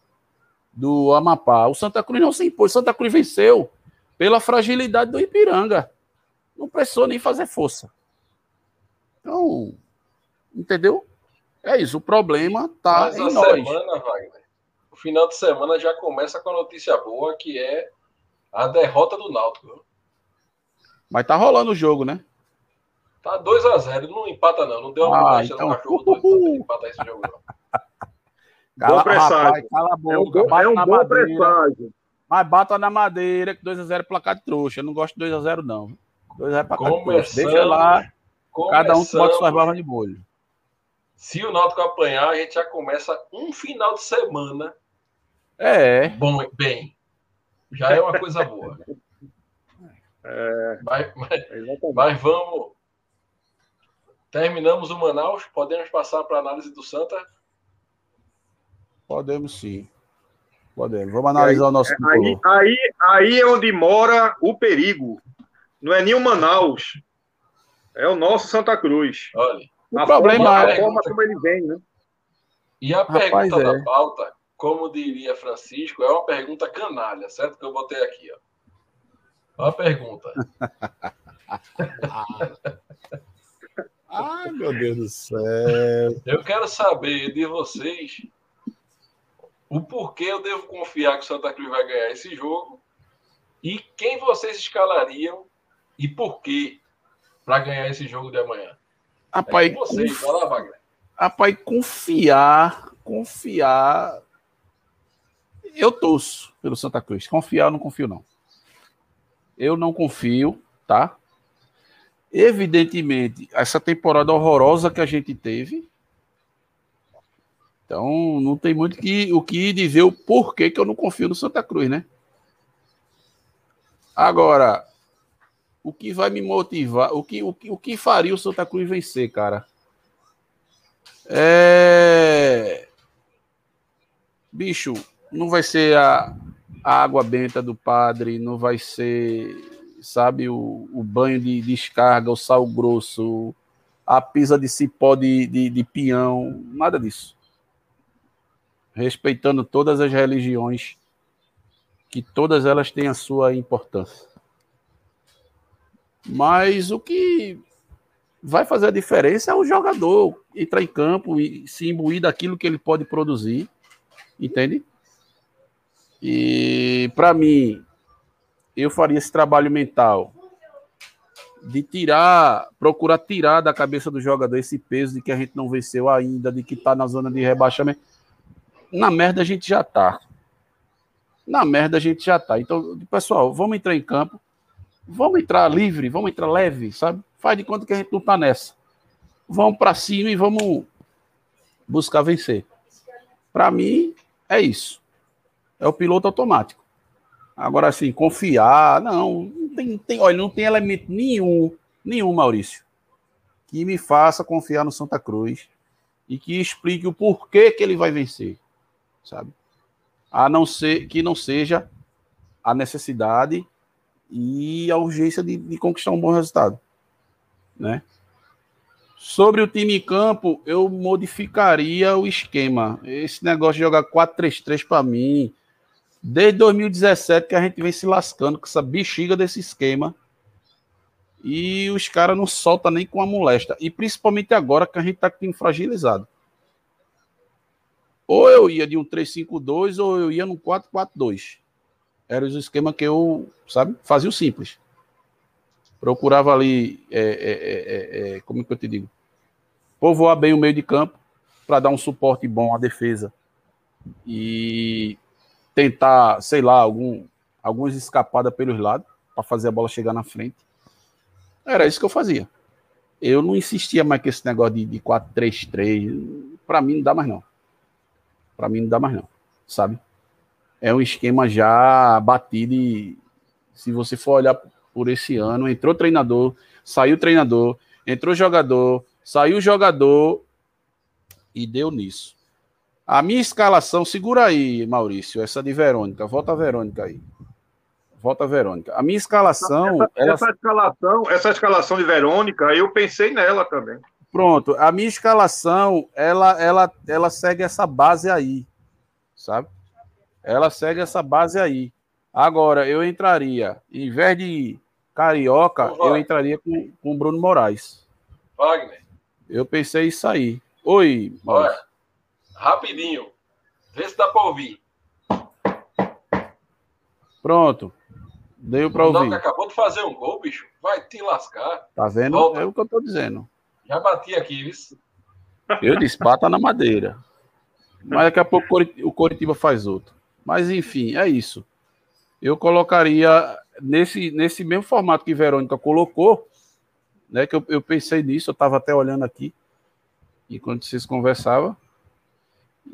do Amapá. O Santa Cruz não se impôs. O Santa Cruz venceu pela fragilidade do Ipiranga. Não precisou nem fazer força. Então, entendeu? É isso. O problema tá Mas em nós. Semana, Wagner, o final de semana já começa com a notícia boa, que é a derrota do Náutico. Mas tá rolando o jogo, né? Tá 2x0, não empata não, não deu uma ah, então... pra empatar esse jogo não. Cala, bom presságio. cala a boca, é um, bate é um na bom madeira. Presságio. Mas bata na madeira, que 2x0 é placar de trouxa. Eu não gosto de 2x0 não. 2x0 é placar de trouxa. Deixa lá, cada um bota suas barras de bolho. Se o Náutico apanhar, a gente já começa um final de semana. É. Bom, bem. Já é uma coisa boa. É, mas, mas, mas vamos, Terminamos o Manaus, podemos passar para a análise do Santa? Podemos sim. Podemos. Vamos analisar aí, o nosso. Aí, aí, aí é onde mora o perigo. Não é nem o Manaus. É o nosso Santa Cruz. Olha. O problema forma, é a forma como ele vem, né? E a Rapaz, pergunta é. da pauta, como diria Francisco, é uma pergunta canalha, certo? Que eu botei aqui, ó. Uma pergunta. Ai, meu Deus do céu. Eu quero saber de vocês o porquê eu devo confiar que o Santa Cruz vai ganhar esse jogo e quem vocês escalariam e por quê para ganhar esse jogo de amanhã. Rapaz, é vocês, conf... lá, Wagner. Rapaz, confiar, confiar. Eu torço pelo Santa Cruz. Confiar, eu não confio, não. Eu não confio, tá? Evidentemente, essa temporada horrorosa que a gente teve. Então, não tem muito que, o que dizer o porquê que eu não confio no Santa Cruz, né? Agora, o que vai me motivar, o que, o que, o que faria o Santa Cruz vencer, cara? É. Bicho, não vai ser a, a água benta do padre, não vai ser sabe? O, o banho de descarga, o sal grosso, a pisa de cipó de, de, de peão, nada disso. Respeitando todas as religiões, que todas elas têm a sua importância. Mas o que vai fazer a diferença é o jogador entrar em campo e se imbuir daquilo que ele pode produzir, entende? E para mim, eu faria esse trabalho mental de tirar, procurar tirar da cabeça do jogador esse peso de que a gente não venceu ainda, de que está na zona de rebaixamento. Na merda a gente já está. Na merda a gente já está. Então, pessoal, vamos entrar em campo, vamos entrar livre, vamos entrar leve, sabe? Faz de conta que a gente não está nessa. Vamos para cima e vamos buscar vencer. Para mim, é isso. É o piloto automático. Agora, assim, confiar, não, não tem, tem, olha, não tem elemento nenhum, nenhum, Maurício, que me faça confiar no Santa Cruz e que explique o porquê que ele vai vencer, sabe? A não ser que não seja a necessidade e a urgência de, de conquistar um bom resultado, né? Sobre o time em campo, eu modificaria o esquema. Esse negócio de jogar 4-3-3 para mim, desde 2017 que a gente vem se lascando com essa bexiga desse esquema. E os caras não soltam nem com a molesta. E principalmente agora que a gente tá com fragilizado. Ou eu ia de um 3-5-2 ou eu ia num 4-4-2. Era o esquema que eu, sabe, fazia o simples procurava ali, é, é, é, é, como que eu te digo, povoar bem o meio de campo para dar um suporte bom à defesa e tentar, sei lá, algum, algumas escapadas pelos lados para fazer a bola chegar na frente. Era isso que eu fazia. Eu não insistia mais com esse negócio de, de 4-3-3. Para mim não dá mais não. Para mim não dá mais não, sabe? É um esquema já batido e se você for olhar por esse ano. Entrou treinador, saiu treinador, entrou jogador, saiu jogador e deu nisso. A minha escalação, segura aí, Maurício, essa de Verônica. Volta a Verônica aí. Volta a Verônica. A minha escalação. Essa, ela... essa, escalação, essa escalação de Verônica, eu pensei nela também. Pronto, a minha escalação, ela, ela, ela segue essa base aí, sabe? Ela segue essa base aí. Agora, eu entraria, em vez de Carioca, eu entraria com, com Bruno Moraes. Wagner. Eu pensei isso aí. Oi, Olha, rapidinho. Vê se dá para ouvir. Pronto. Deu para ouvir. que acabou de fazer um gol, bicho. Vai te lascar. Tá vendo? Volta. É o que eu tô dizendo. Já bati aqui, viu? Eu disse, bata na madeira. Mas daqui a pouco o Coritiba faz outro. Mas enfim, é isso eu colocaria nesse, nesse mesmo formato que Verônica colocou, né? Que eu, eu pensei nisso, eu estava até olhando aqui, enquanto vocês conversavam.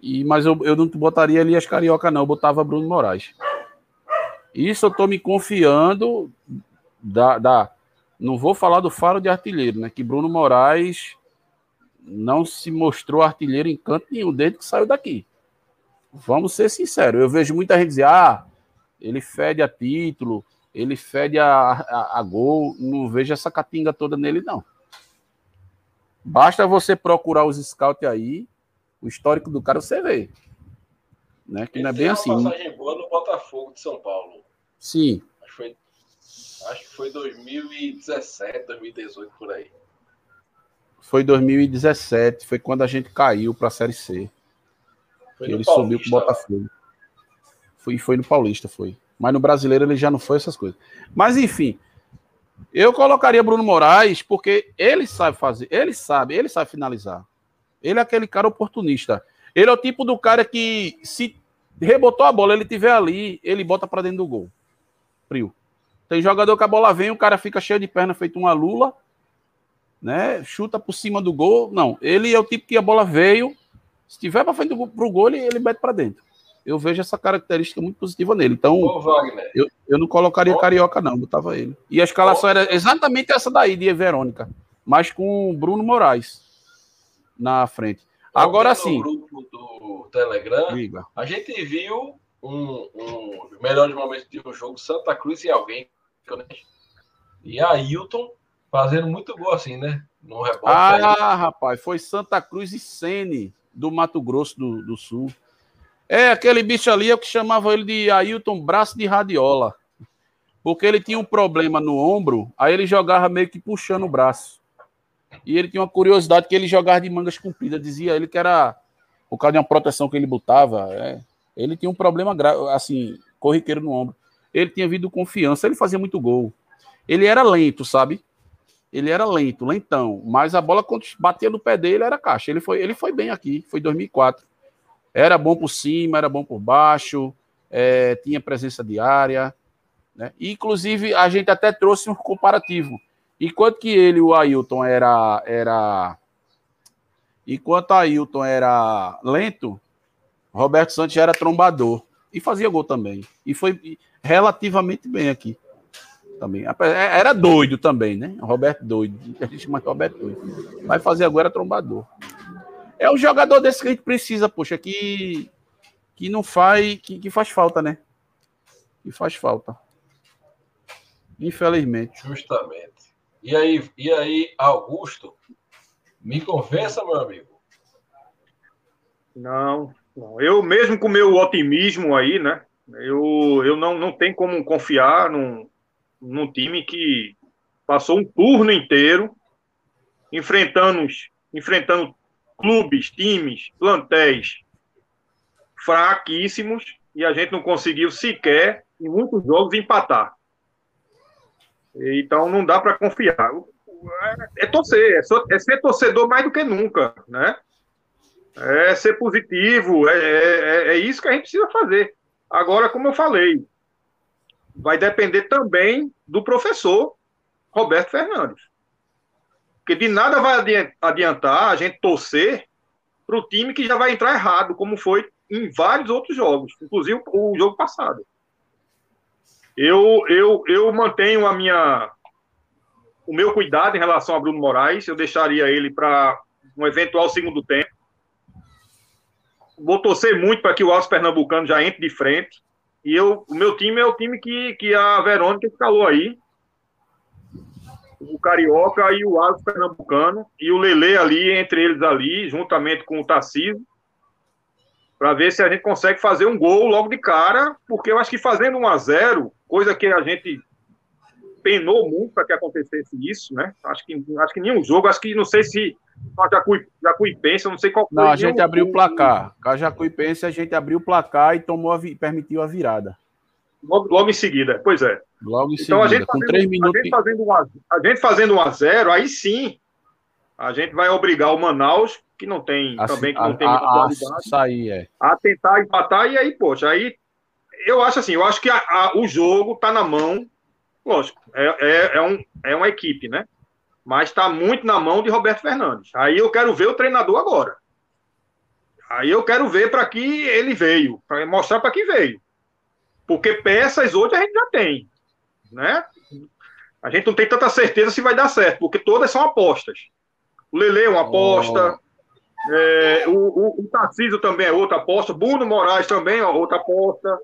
E, mas eu, eu não botaria ali as carioca, não, eu botava Bruno Moraes. Isso eu estou me confiando da, da. Não vou falar do faro de artilheiro, né? Que Bruno Moraes não se mostrou artilheiro em canto nenhum desde que saiu daqui. Vamos ser sinceros. Eu vejo muita gente dizer, ah, ele fede a título, ele fede a, a, a gol. Não vejo essa catinga toda nele, não. Basta você procurar os scouts aí, o histórico do cara você vê. Né? Que ele não é bem assim. Uma passagem boa no Botafogo de São Paulo. Sim. Acho que foi, acho que foi 2017, 2018 por aí. Foi 2017, foi quando a gente caiu para a Série C. Foi ele subiu com o Botafogo. Foi, foi no Paulista, foi. Mas no brasileiro ele já não foi essas coisas. Mas enfim, eu colocaria Bruno Moraes porque ele sabe fazer, ele sabe, ele sabe finalizar. Ele é aquele cara oportunista. Ele é o tipo do cara que se rebotou a bola, ele tiver ali, ele bota para dentro do gol. Frio. Tem jogador que a bola vem, o cara fica cheio de perna feito uma lula, né? Chuta por cima do gol. Não, ele é o tipo que a bola veio, se tiver para frente do pro gol, ele, ele mete para dentro eu vejo essa característica muito positiva nele. Então, eu, eu não colocaria Ô. Carioca, não, botava ele. E a escalação era exatamente essa daí, de Verônica, mas com o Bruno Moraes na frente. Agora sim. No grupo do Telegram, Liga. a gente viu um, um melhor momento de um jogo Santa Cruz e alguém. E a Hilton fazendo muito gol assim, né? No rebote. Ah, aí. rapaz, foi Santa Cruz e Sene do Mato Grosso do, do Sul. É, aquele bicho ali, eu que chamava ele de Ailton Braço de Radiola. Porque ele tinha um problema no ombro, aí ele jogava meio que puxando o braço. E ele tinha uma curiosidade que ele jogava de mangas compridas. Dizia ele que era por causa de uma proteção que ele botava. É. Ele tinha um problema grave, assim, corriqueiro no ombro. Ele tinha vindo confiança, ele fazia muito gol. Ele era lento, sabe? Ele era lento, lentão. Mas a bola, quando batia no pé dele, era caixa. Ele foi, ele foi bem aqui, foi 2004. Era bom por cima, era bom por baixo, é, tinha presença diária. Né? inclusive, a gente até trouxe um comparativo. Enquanto que ele, o Ailton, era. era enquanto Ailton era lento, Roberto Santos era trombador. E fazia gol também. E foi relativamente bem aqui. também. É, era doido também, né? Roberto doido. A gente chama de Roberto doido. Vai fazer agora trombador. É um jogador desse que a gente precisa, poxa, que, que não faz. Que, que faz falta, né? Que faz falta. Infelizmente. Justamente. E aí, e aí, Augusto, me convença, meu amigo. Não, Eu mesmo com o meu otimismo aí, né? Eu, eu não, não tenho como confiar num, num time que passou um turno inteiro enfrentando, enfrentando clubes, times, plantéis fraquíssimos e a gente não conseguiu sequer, em muitos jogos, empatar. Então não dá para confiar. É torcer, é ser torcedor mais do que nunca, né? É ser positivo, é, é, é isso que a gente precisa fazer. Agora, como eu falei, vai depender também do professor Roberto Fernandes. Porque de nada vai adiantar a gente torcer para o time que já vai entrar errado, como foi em vários outros jogos, inclusive o jogo passado. Eu, eu, eu mantenho a minha, o meu cuidado em relação a Bruno Moraes, eu deixaria ele para um eventual segundo tempo. Vou torcer muito para que o Alves Pernambucano já entre de frente. E eu, o meu time é o time que, que a Verônica escalou aí. O Carioca e o Alves Pernambucano. E o Lele ali, entre eles ali, juntamente com o Tarcísio. Para ver se a gente consegue fazer um gol logo de cara. Porque eu acho que fazendo 1 a 0 coisa que a gente penou muito para que acontecesse isso, né? Acho que, acho que nenhum jogo, acho que não sei se a Jacuí, Jacuipense, eu não sei qual foi. Não, a gente abriu o placar. Com a Jacuipense, a gente abriu o placar e tomou a, permitiu a virada. Logo, logo em seguida, pois é. Logo em então, seguida, a gente com fazendo, três minutos. A gente, fazendo um a, a gente fazendo um a zero, aí sim, a gente vai obrigar o Manaus, que não tem a, também que não a, tem muita qualidade, sair, é. a tentar empatar, e aí, poxa, aí eu acho assim, eu acho que o jogo tá na mão Lógico, é, é, é, um, é uma equipe, né? Mas está muito na mão de Roberto Fernandes. Aí eu quero ver o treinador agora. Aí eu quero ver para que ele veio, para mostrar para que veio. Porque peças hoje a gente já tem, né? A gente não tem tanta certeza se vai dar certo, porque todas são apostas. O Lele é uma aposta, oh. é, o, o, o Tarcísio também é outra aposta, Bruno Moraes também é outra aposta.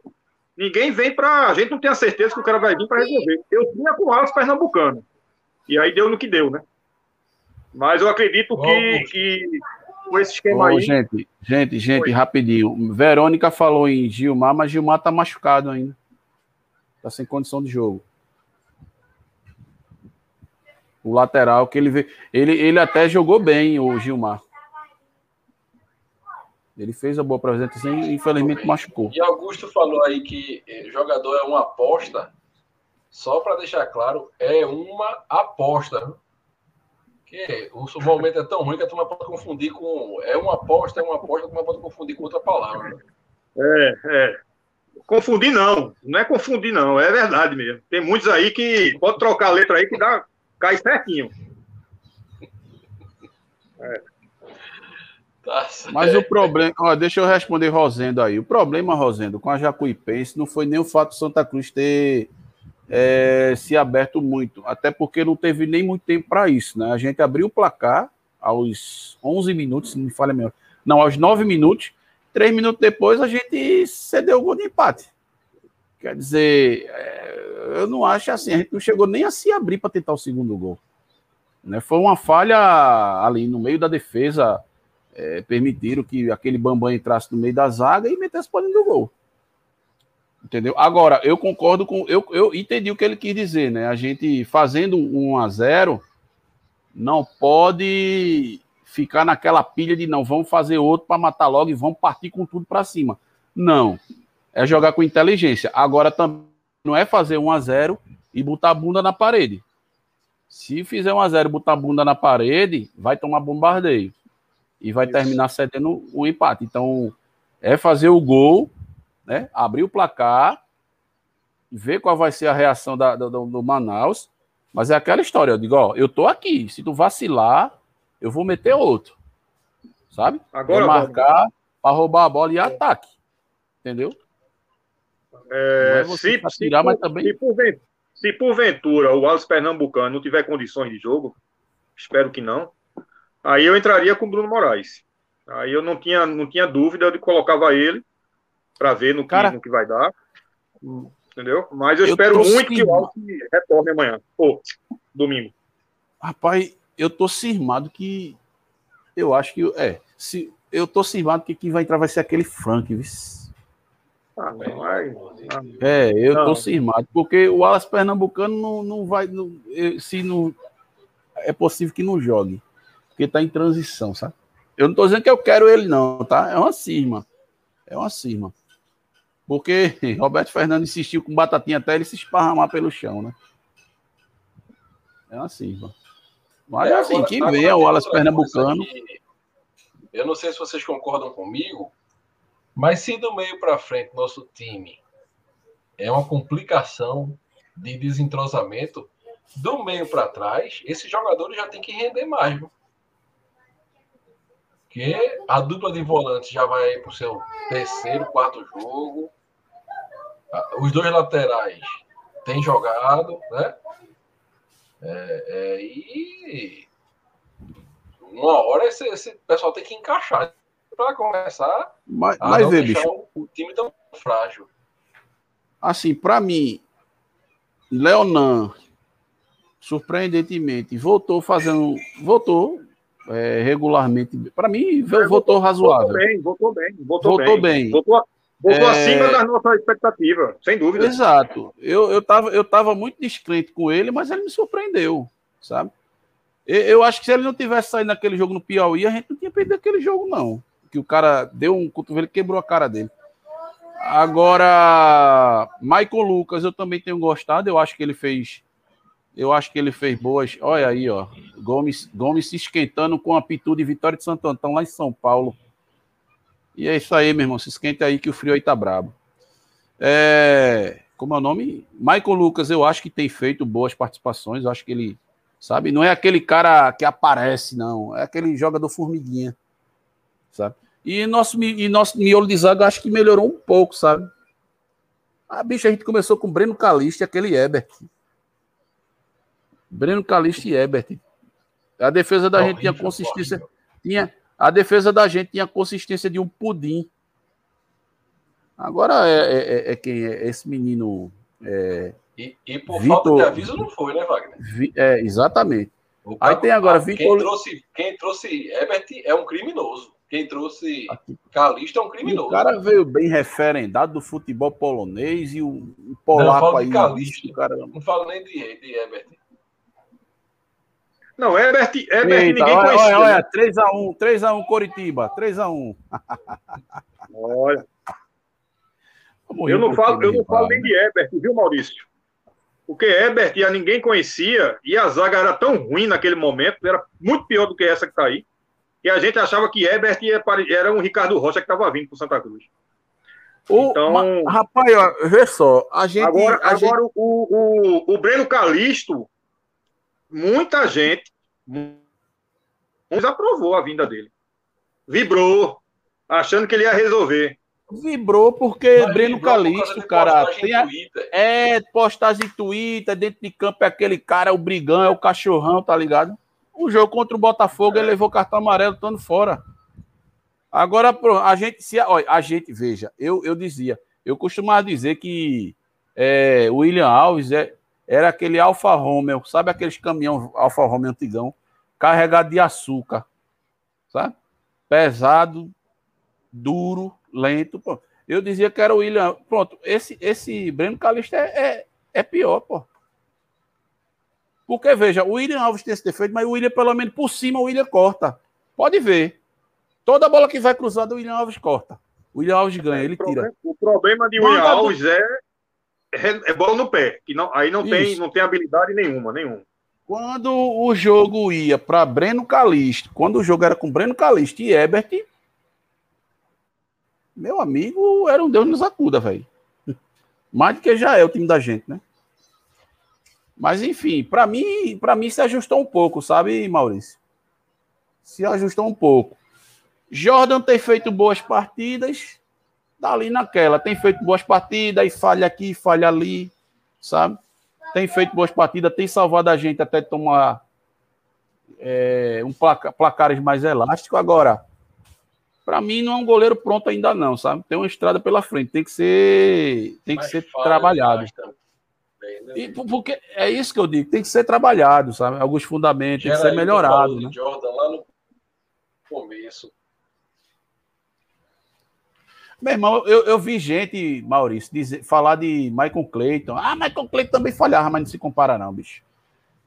Ninguém vem para. A gente não tem a certeza que o cara vai vir para resolver. Eu tinha com o Alas Pernambucano. E aí deu no que deu, né? Mas eu acredito que, que com esse esquema aí. Gente, gente, gente, Foi. rapidinho. Verônica falou em Gilmar, mas Gilmar tá machucado ainda. Tá sem condição de jogo. O lateral que ele vê. Ele, ele até jogou bem, o Gilmar. Ele fez a boa apresentação e infelizmente machucou. E Augusto falou aí que jogador é uma aposta. Só para deixar claro, é uma aposta. Que o momento é tão ruim que a turma pode confundir com. É uma aposta, é uma aposta, a turma pode confundir com outra palavra. É, é. Confundir não. Não é confundir, não. É verdade mesmo. Tem muitos aí que pode trocar a letra aí que dá, cai certinho. É. Mas o problema, ó, deixa eu responder Rosendo aí. O problema, Rosendo, com a Jacuipense não foi nem o fato de Santa Cruz ter é, se aberto muito, até porque não teve nem muito tempo para isso, né? A gente abriu o placar aos 11 minutos, se não me falha melhor. Não, aos 9 minutos. Três minutos depois a gente cedeu o gol de empate. Quer dizer, é, eu não acho assim, a gente não chegou nem a se abrir para tentar o segundo gol. Né? Foi uma falha ali no meio da defesa é, permitiram que aquele Bambam entrasse no meio da zaga e metesse para dentro do gol. Entendeu? Agora, eu concordo com. Eu, eu entendi o que ele quis dizer, né? A gente fazendo um a 0 não pode ficar naquela pilha de não, vamos fazer outro para matar logo e vamos partir com tudo para cima. Não. É jogar com inteligência. Agora também não é fazer um a 0 e botar a bunda na parede. Se fizer um a 0 e botar a bunda na parede, vai tomar bombardeio e vai Isso. terminar cedendo o um empate. Então, é fazer o gol, né? Abrir o placar, ver qual vai ser a reação da, do, do, Manaus. Mas é aquela história, eu digo, ó, eu tô aqui. Se tu vacilar, eu vou meter outro. Sabe? Agora, vou marcar para roubar a bola e ataque. Entendeu? É, é se, tirar, mas também... se, se porventura o Wallace Pernambucano não tiver condições de jogo, espero que não, aí eu entraria com o Bruno Moraes. Aí eu não tinha, não tinha dúvida de colocava ele para ver no que, Cara, no que vai dar. Entendeu? Mas eu, eu espero muito que o. Wallace retorne amanhã. Ou domingo. Rapaz, eu tô cismado que. Eu acho que. É. Se, eu tô cismado que quem vai entrar vai ser aquele Frank, viu? Ah, não. Ah, É, eu Não. tô cismado, porque o Alas Pernambucano não, não vai. não- se não. É possível que não jogue. Porque tá em transição, sabe? Eu não tô dizendo que eu quero ele, não, tá? É uma cisma. É uma cisma. Porque Roberto Fernandes insistiu com batatinha até ele se esparramar pelo chão, né? É uma cisma. Mas É, assim, agora- que agora venha tem o Alas Pernambucano. que Eu não sei se vocês concordam comigo, mas se do meio para frente nosso time é uma complicação de desentrosamento, do meio para trás, esses jogadores já tem que render mais. Viu? Porque a dupla de volantes já vai para o seu terceiro, quarto jogo. Ah, Os dois laterais têm jogado, né? É, é, e uma hora esse, esse pessoal tem que encaixar para começar Mas, a mas deixar bicho, o, o time tão frágil. assim, para mim, Leonan, surpreendentemente, voltou fazendo, voltou é, regularmente. Para mim, voltou Voltou razoável. bem, voltou bem. Voltou, Voltou bem. bem. Voltou, voltou É- acima da nossa expectativa, sem dúvida. Exato. Eu, eu, tava, eu tava muito descrente com ele, mas ele me surpreendeu, sabe? Eu, eu acho que se ele não tivesse saído naquele jogo no Piauí, a gente não tinha perdido aquele jogo, não. Que o cara deu um cotovelo e quebrou a cara dele. Agora, Michael Lucas, eu também tenho gostado. Eu acho que ele fez. Eu acho que ele fez boas. Olha aí, ó. Gomes, Gomes se esquentando com a pitu de Vitória de Santo Antão, lá em São Paulo. E é isso aí, meu irmão. Se esquenta aí que o frio aí tá brabo. É, como é o nome? Michael Lucas, eu acho que tem feito boas participações. Eu acho que ele, sabe, não é aquele cara que aparece, não. É aquele jogador formiguinha, sabe? E nosso, e nosso miolo de zaga acho que melhorou um pouco, sabe? Ah, bicho, a gente começou com Breno Calixto e aquele Ebert. Breno Calixto e Ebert. A defesa da gente tinha consistência. Tinha, a defesa da gente tinha consistência de um pudim. Agora é, é- é- é quem é esse menino. É, E, e por Vitor- falta de aviso não foi, né, Wagner? Vi- é, exatamente. O Aí tem agora Vitor- Quem trouxe, quem trouxe Ebert é um criminoso. Quem trouxe Calista é um E criminoso. o cara veio bem referendado do futebol polonês e o, o Não, polaco de aí. Calixto. o cara... Não falo nem de, de Ebert. Não, Herbert, Herbert Eita, ninguém olha, conhecia. olha, né? olha, 3x1, 3x1 Coritiba, 3x1. Olha, eu não falo, eu não falo nem de Herbert, viu, Maurício? Porque Herbert a ninguém conhecia e a zaga era tão ruim naquele momento, era muito pior do que essa que está aí. E a gente achava que Herbert pare- era um Ricardo Rocha que estava vindo para Santa Cruz. O, Então- rapaz, ó, vê só, a gente. Agora, a gente- agora o, o, o Breno Calixto, muita gente muitos aprovou a vinda dele. Vibrou, achando que ele ia resolver. vibrou porque Mas Breno vibrou por Calixto, de cara, tem a. É, postagem em Twitter, dentro de campo é aquele cara, é o brigão, é o cachorrão, tá ligado? O jogo contra o Botafogo, ele levou cartão amarelo, estando fora. Agora, a gente, se, olha, a gente, veja, eu, eu dizia, eu costumava dizer que é, o William Alves é, era aquele Alfa Romeo, sabe aqueles caminhão Alfa Romeo antigão, carregado de açúcar, sabe? Pesado, duro, lento, pô. Eu dizia que era o William. Pronto, esse, esse Breno Calista é, é, é pior, pô. Porque, veja, o William Alves tem esse defeito, mas o William, pelo menos por cima, o William corta. Pode ver. Toda bola que vai cruzada, o William Alves corta. O William Alves ganha, ele tira. o problema de William Alves é, é, bola no pé. Que não, aí não tem, não tem habilidade nenhuma, nenhuma. Quando o jogo ia para Breno Calixto, quando o jogo era com Breno Calixto e Ebert, meu amigo, era um Deus nos acuda, velho. Mais do que já é o time da gente, né? Mas enfim, para mim, para mim se ajustou um pouco, sabe, Maurício? Se ajustou um pouco. Jordan tem feito boas partidas, tá ali naquela, tem feito boas partidas e falha aqui, falha ali, sabe? tem feito boas partidas, tem salvado a gente até tomar é, um placa, placares mais elásticos. Agora, para mim não é um goleiro pronto ainda não, sabe? Tem uma estrada pela frente, tem que ser, tem que ser trabalhado. Né? E, porque é isso que eu digo, tem que ser trabalhado, sabe? Alguns fundamentos, tem que ser melhorado. Né? Jordan lá no começo. Meu irmão, eu, eu vi gente, Maurício, dizer, falar de Michael Clayton. Ah, Michael Clayton também falhava, mas não se compara, não, bicho.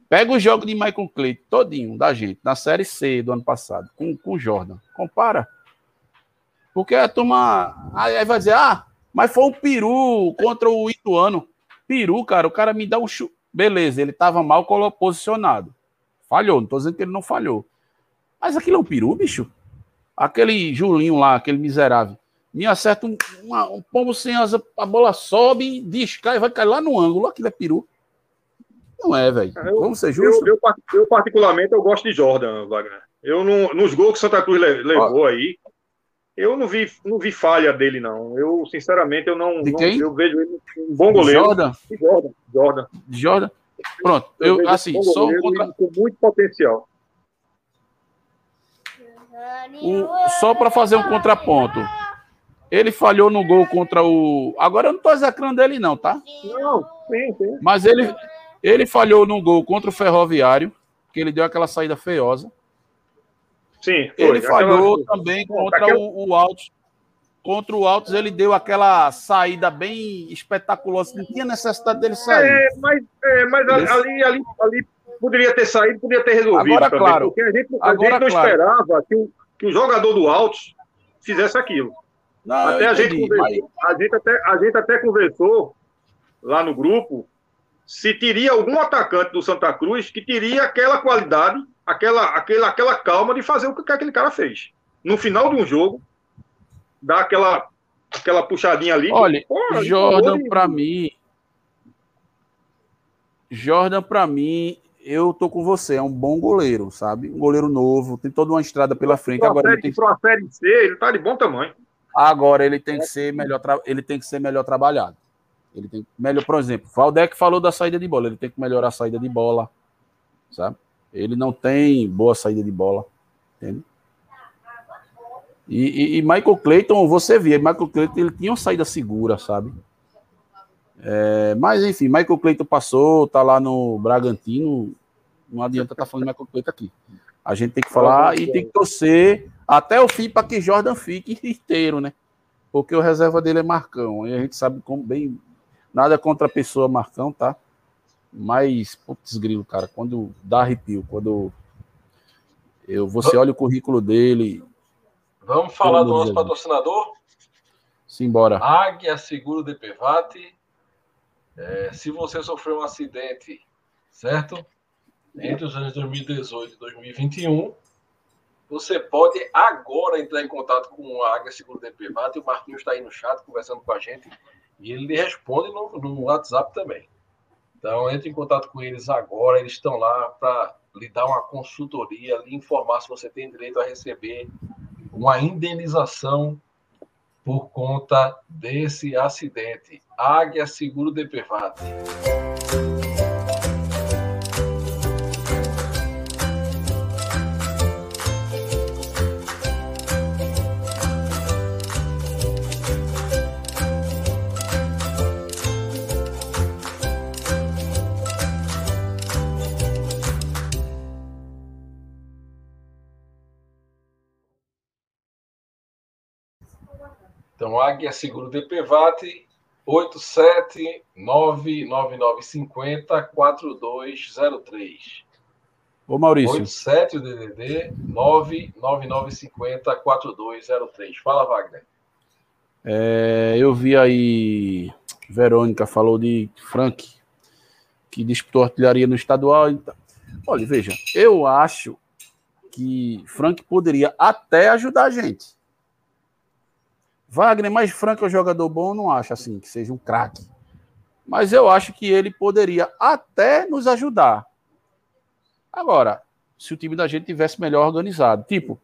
Pega o jogo de Michael Clayton todinho da gente, na Série C do ano passado, com o Jordan. Compara. Porque a turma. Aí vai dizer, ah, mas foi um peru contra o Ituano. Peru, cara, o cara me dá um chu... Beleza, ele tava mal posicionado. Falhou, não tô dizendo que ele não falhou. Mas aquilo é um peru, bicho. Aquele Julinho lá, aquele miserável, me acerta um, uma, um pombo sem asa, a bola sobe, descai, vai cair lá no ângulo. Aquilo é peru. Não é, velho. Vamos ser justos. Eu, eu, eu, particularmente, eu gosto de Jordan, Wagner. Eu, não, nos gols que Santa Cruz levou aí, eu não vi, não vi falha dele, não. Eu, sinceramente, eu não. De quem? Não, eu vejo ele um bom goleiro. Jordan? De Jordan. Jordan. Jordan. Pronto. Eu, eu assim, só um contra... com muito potencial. O, só para fazer um contraponto. Ele falhou no gol contra o. Agora eu não tô execrando ele, não, tá? Não, sim, sim. Mas ele, ele falhou no gol contra o Ferroviário, que ele deu aquela saída feiosa. Sim, foi. Ele falhou aquela... também contra aquela... o, o Altos. Contra o Altos, ele deu aquela saída bem espetaculosa. Não tinha necessidade dele sair. É, mas, é, mas ali, ali, ali poderia ter saído, poderia ter resolvido. Agora, também, claro. Porque a gente, a Agora, gente não claro. esperava que o, que o jogador do Altos fizesse aquilo. Não, até a gente, conversou, mas... a, gente até, a gente até conversou lá no grupo se teria algum atacante do Santa Cruz que teria aquela qualidade, aquela, aquela, aquela calma de fazer o que aquele cara fez. No final de um jogo, dar aquela, aquela puxadinha ali. Olha, Pô, Jordan, para mim. Jordan, para mim, eu tô com você. É um bom goleiro, sabe? Um goleiro novo, tem toda uma estrada pela frente. Pro Agora série, ele tem que... série C, ele tá de bom tamanho. Agora ele tem que ser melhor, ele tem que ser melhor trabalhado. Ele tem melhor, por exemplo, Valdec falou da saída de bola, ele tem que melhorar a saída de bola, sabe? Ele não tem boa saída de bola, entende? E, e, e Michael Clayton, você via, Michael Clayton ele tinha uma saída segura, sabe? É, mas enfim, Michael Clayton passou, tá lá no Bragantino, não adianta estar tá falando de Michael Clayton aqui. A gente tem que falar e tem que torcer até o fim para que Jordan fique inteiro, né? Porque o reserva dele é Marcão, e a gente sabe como bem Nada contra a pessoa Marcão, tá? Mas, putz, grilo, cara, quando dá arrepio, quando eu, você olha o currículo dele. Vamos falar do nosso patrocinador? Simbora. Águia Seguro de Pevate. É, se você sofreu um acidente, certo? Entre os anos 2018 e 2021, você pode agora entrar em contato com a Águia Seguro de Pevate. O Marquinhos está aí no chat conversando com a gente e ele lhe responde no, no WhatsApp também. Então, entre em contato com eles agora, eles estão lá para lhe dar uma consultoria, lhe informar se você tem direito a receber uma indenização por conta desse acidente. Águia Seguro de Private. Então, Águia Seguro DPVAT 87999504203. Ô Maurício. 87 o DDD 999504203. Fala, Wagner. É, eu vi aí Verônica falou de Frank que disputou artilharia no estadual. Então, olha, veja, eu acho que Frank poderia até ajudar a gente. Wagner, mas Franco é um jogador bom, não acho assim, que seja um craque. Mas eu acho que ele poderia até nos ajudar. Agora, se o time da gente tivesse melhor organizado. Tipo,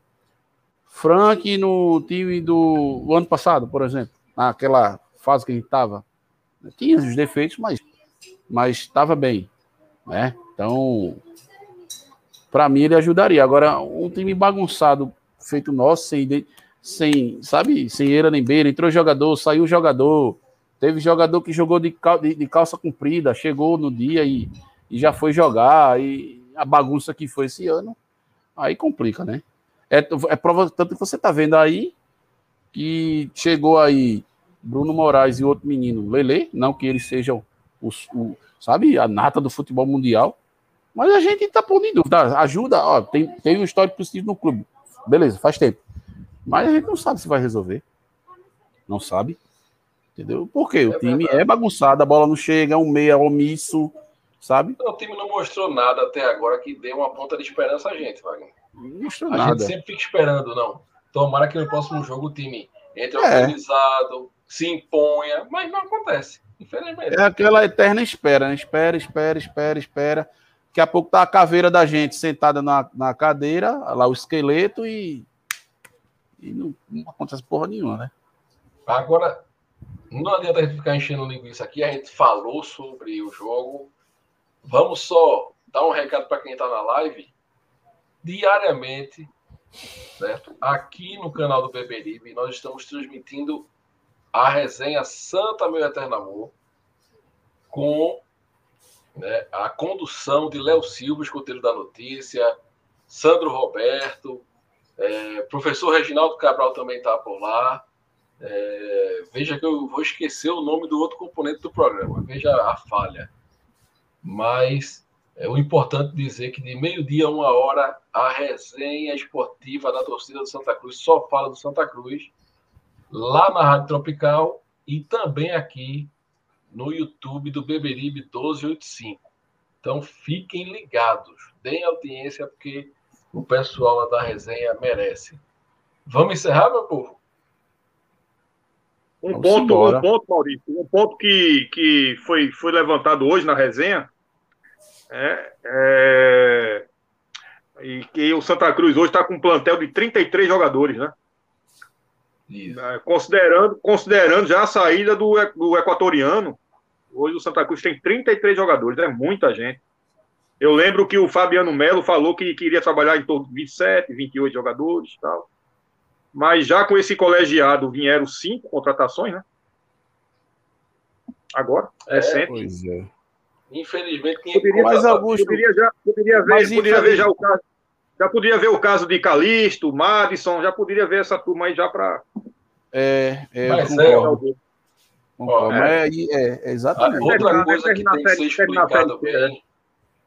Frank no time do ano passado, por exemplo, naquela fase que a gente estava, tinha os defeitos, mas mas estava bem, né? Então, para mim ele ajudaria. Agora, um time bagunçado, feito nosso, sem, sem sabe, sem eira nem beira, entrou jogador, saiu jogador, teve jogador que jogou de, cal, de, de calça comprida, chegou no dia e, e já foi jogar, e a bagunça que foi esse ano, aí complica, né? É, é prova, tanto que você tá vendo aí que chegou aí Bruno Moraes e outro menino, Lele, não que eles sejam os, o, sabe, a nata do futebol mundial, mas a gente tá pondo em dúvida. Ajuda, ó, tem, tem um histórico positivo no clube. Beleza, faz tempo. Mas a gente não sabe se vai resolver. Não sabe. Entendeu? Porque o time é bagunçado, a bola não chega, um meia omisso, sabe? O time não mostrou nada até agora que dê uma ponta de esperança a gente, Wagner. Não mostrou a nada. gente sempre fica esperando, não. Tomara que no próximo jogo o time entre é. organizado, se imponha, mas não acontece, infelizmente. É aquela eterna espera, né? Espera, espera, espera, espera. Daqui a pouco tá a caveira da gente sentada na, na cadeira, lá o esqueleto e. E não, não acontece porra nenhuma, né? Agora, não adianta a gente ficar enchendo linguiça aqui, a gente falou sobre o jogo. Vamos só dar um recado para quem está na live. Diariamente, certo? Aqui no canal do Beberibe, nós estamos transmitindo a resenha Santa Meu Eterno Amor com né, a condução de Léo Silva, escoteiro da notícia, Sandro Roberto, é, professor Reginaldo Cabral também está por lá. É, veja que eu vou esquecer o nome do outro componente do programa, veja a falha. Mas é o importante dizer que de meio-dia a uma hora a resenha esportiva da torcida do Santa Cruz só fala do Santa Cruz, lá na Rádio Tropical e também aqui no YouTube do Beberibe 1285. Então fiquem ligados, deem audiência, porque o pessoal da resenha merece. Vamos encerrar, meu povo? Um ponto, um ponto, Maurício, um ponto que, que foi, foi levantado hoje na resenha é, é e que o Santa Cruz hoje está com um plantel de 33 jogadores, né? É, considerando, considerando já a saída do, do equatoriano, hoje o Santa Cruz tem 33 jogadores, é muita gente. Eu lembro que o Fabiano Melo falou que queria trabalhar em torno de 27, 28 jogadores e tal. Mas já com esse colegiado vieram cinco contratações, né? Agora, é, recente. Pois é. Infelizmente, poderia, mas Augusto, poderia, já, poderia ver, poderia ver já o caso. Já poderia ver o caso de Calixto, Madison, já poderia ver essa turma aí já para. É, é, mas concordo. concordo. É, é, é, exatamente. Outra coisa que tem que ser bem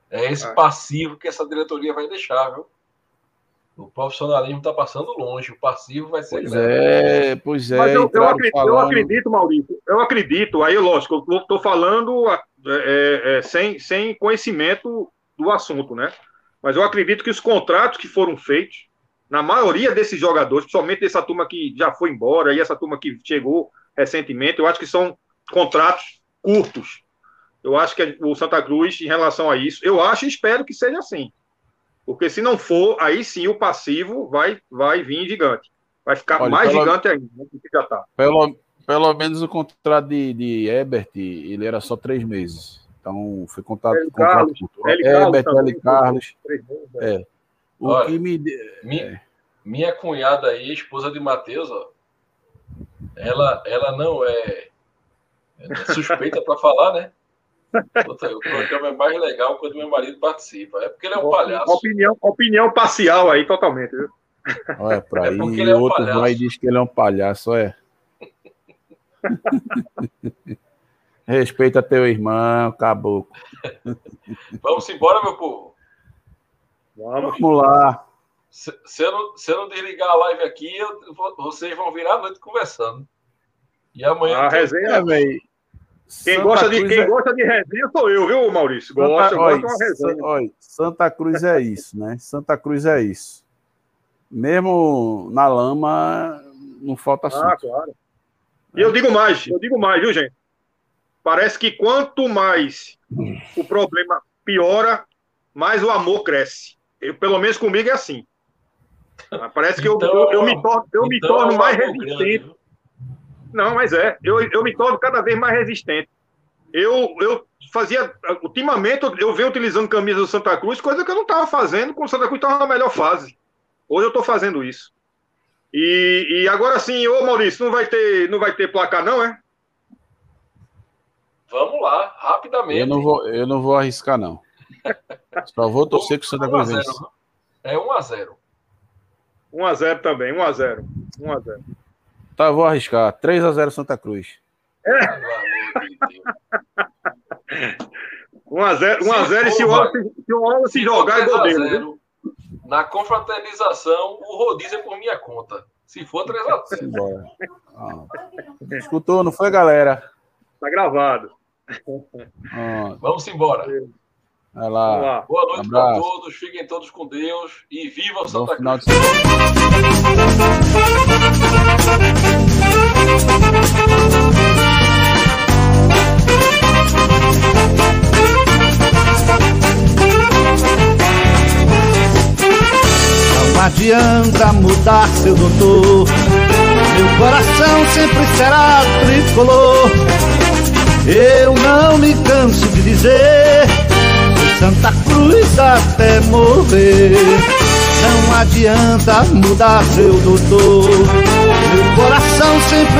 é esse passivo que essa diretoria vai deixar, viu? O profissionalismo está passando longe, o passivo vai ser. Pois grande. é, pois é. Mas eu, eu, acredito, eu, acredito, Maurício, eu acredito, aí, lógico, eu estou falando é, é, é, sem, sem conhecimento do assunto, né? Mas eu acredito que os contratos que foram feitos, na maioria desses jogadores, principalmente dessa turma que já foi embora e essa turma que chegou recentemente, eu acho que são contratos curtos. Eu acho que o Santa Cruz, em relação a isso, eu acho e espero que seja assim. Porque se não for, aí sim o passivo vai, vai vir gigante. Vai ficar Olha, mais pelo, gigante ainda do que já está. Pelo, pelo menos o contrato de, de Ebert, ele era só três meses. Então, foi L. contrato Carlos, L. Herbert, Carlos, L. Carlos. É. é. O Olha, que me. Minha, é. minha cunhada aí, esposa de Matheus, ó, ela, ela não é, é suspeita para falar, né? O programa é mais legal quando meu marido participa. É porque ele é um palhaço. Opinião, opinião parcial aí, totalmente. Viu? Olha, pra é aí, o é um outro palhaço. vai e diz que ele é um palhaço, é. Respeita teu irmão, caboclo. Vamos embora, meu povo. Vamos, Vamos lá. Se, se, eu não, se eu não desligar a live aqui, eu, vocês vão virar a noite conversando. E amanhã. A resenha, é, velho. Quem, gosta de, quem é... gosta de resenha sou eu, viu, Maurício? Gosto, Santa, de uma resenha. Oi, Santa Cruz é isso, né? Santa Cruz é isso. Mesmo na lama, não falta assunto. Ah, claro. E eu digo mais, eu digo mais, viu, gente? Parece que quanto mais o problema piora, mais o amor cresce. Eu, pelo menos comigo é assim. Parece que então, eu, eu, eu, me torno, eu então me torno é mais resistente. Não, mas é. Eu, eu me torno cada vez mais resistente. eu, eu fazia. Ultimamente, eu venho utilizando camisa do Santa Cruz, coisa que eu não estava fazendo quando o Santa Cruz estava na melhor fase. Hoje eu estou fazendo isso. E, e agora sim, ô Maurício, não vai ter, não vai ter placar, não, é? Vamos lá, rapidamente. Eu não vou, eu não vou arriscar, não. Só vou torcer que o Santa Cruz vence. É 1x0. 1x0 também, 1x0. 1x0. Tá, vou arriscar. 3x0 Santa Cruz. É. 1x0 1x0 e se o Wallace, se o Wallace se jogar, é gol dele. Na confraternização, o rodízio é por minha conta. Se for 3x0. Ah. Escutou, não foi, galera? Tá gravado. Ah. Vamos embora. Vai lá. Boa noite um para todos, fiquem todos com Deus e viva o Santa Cruz. Não adianta mudar seu doutor, meu coração sempre será tricolor. Eu não me canso de dizer Santa Cruz até morrer. Não adianta mudar seu doutor, meu coração sempre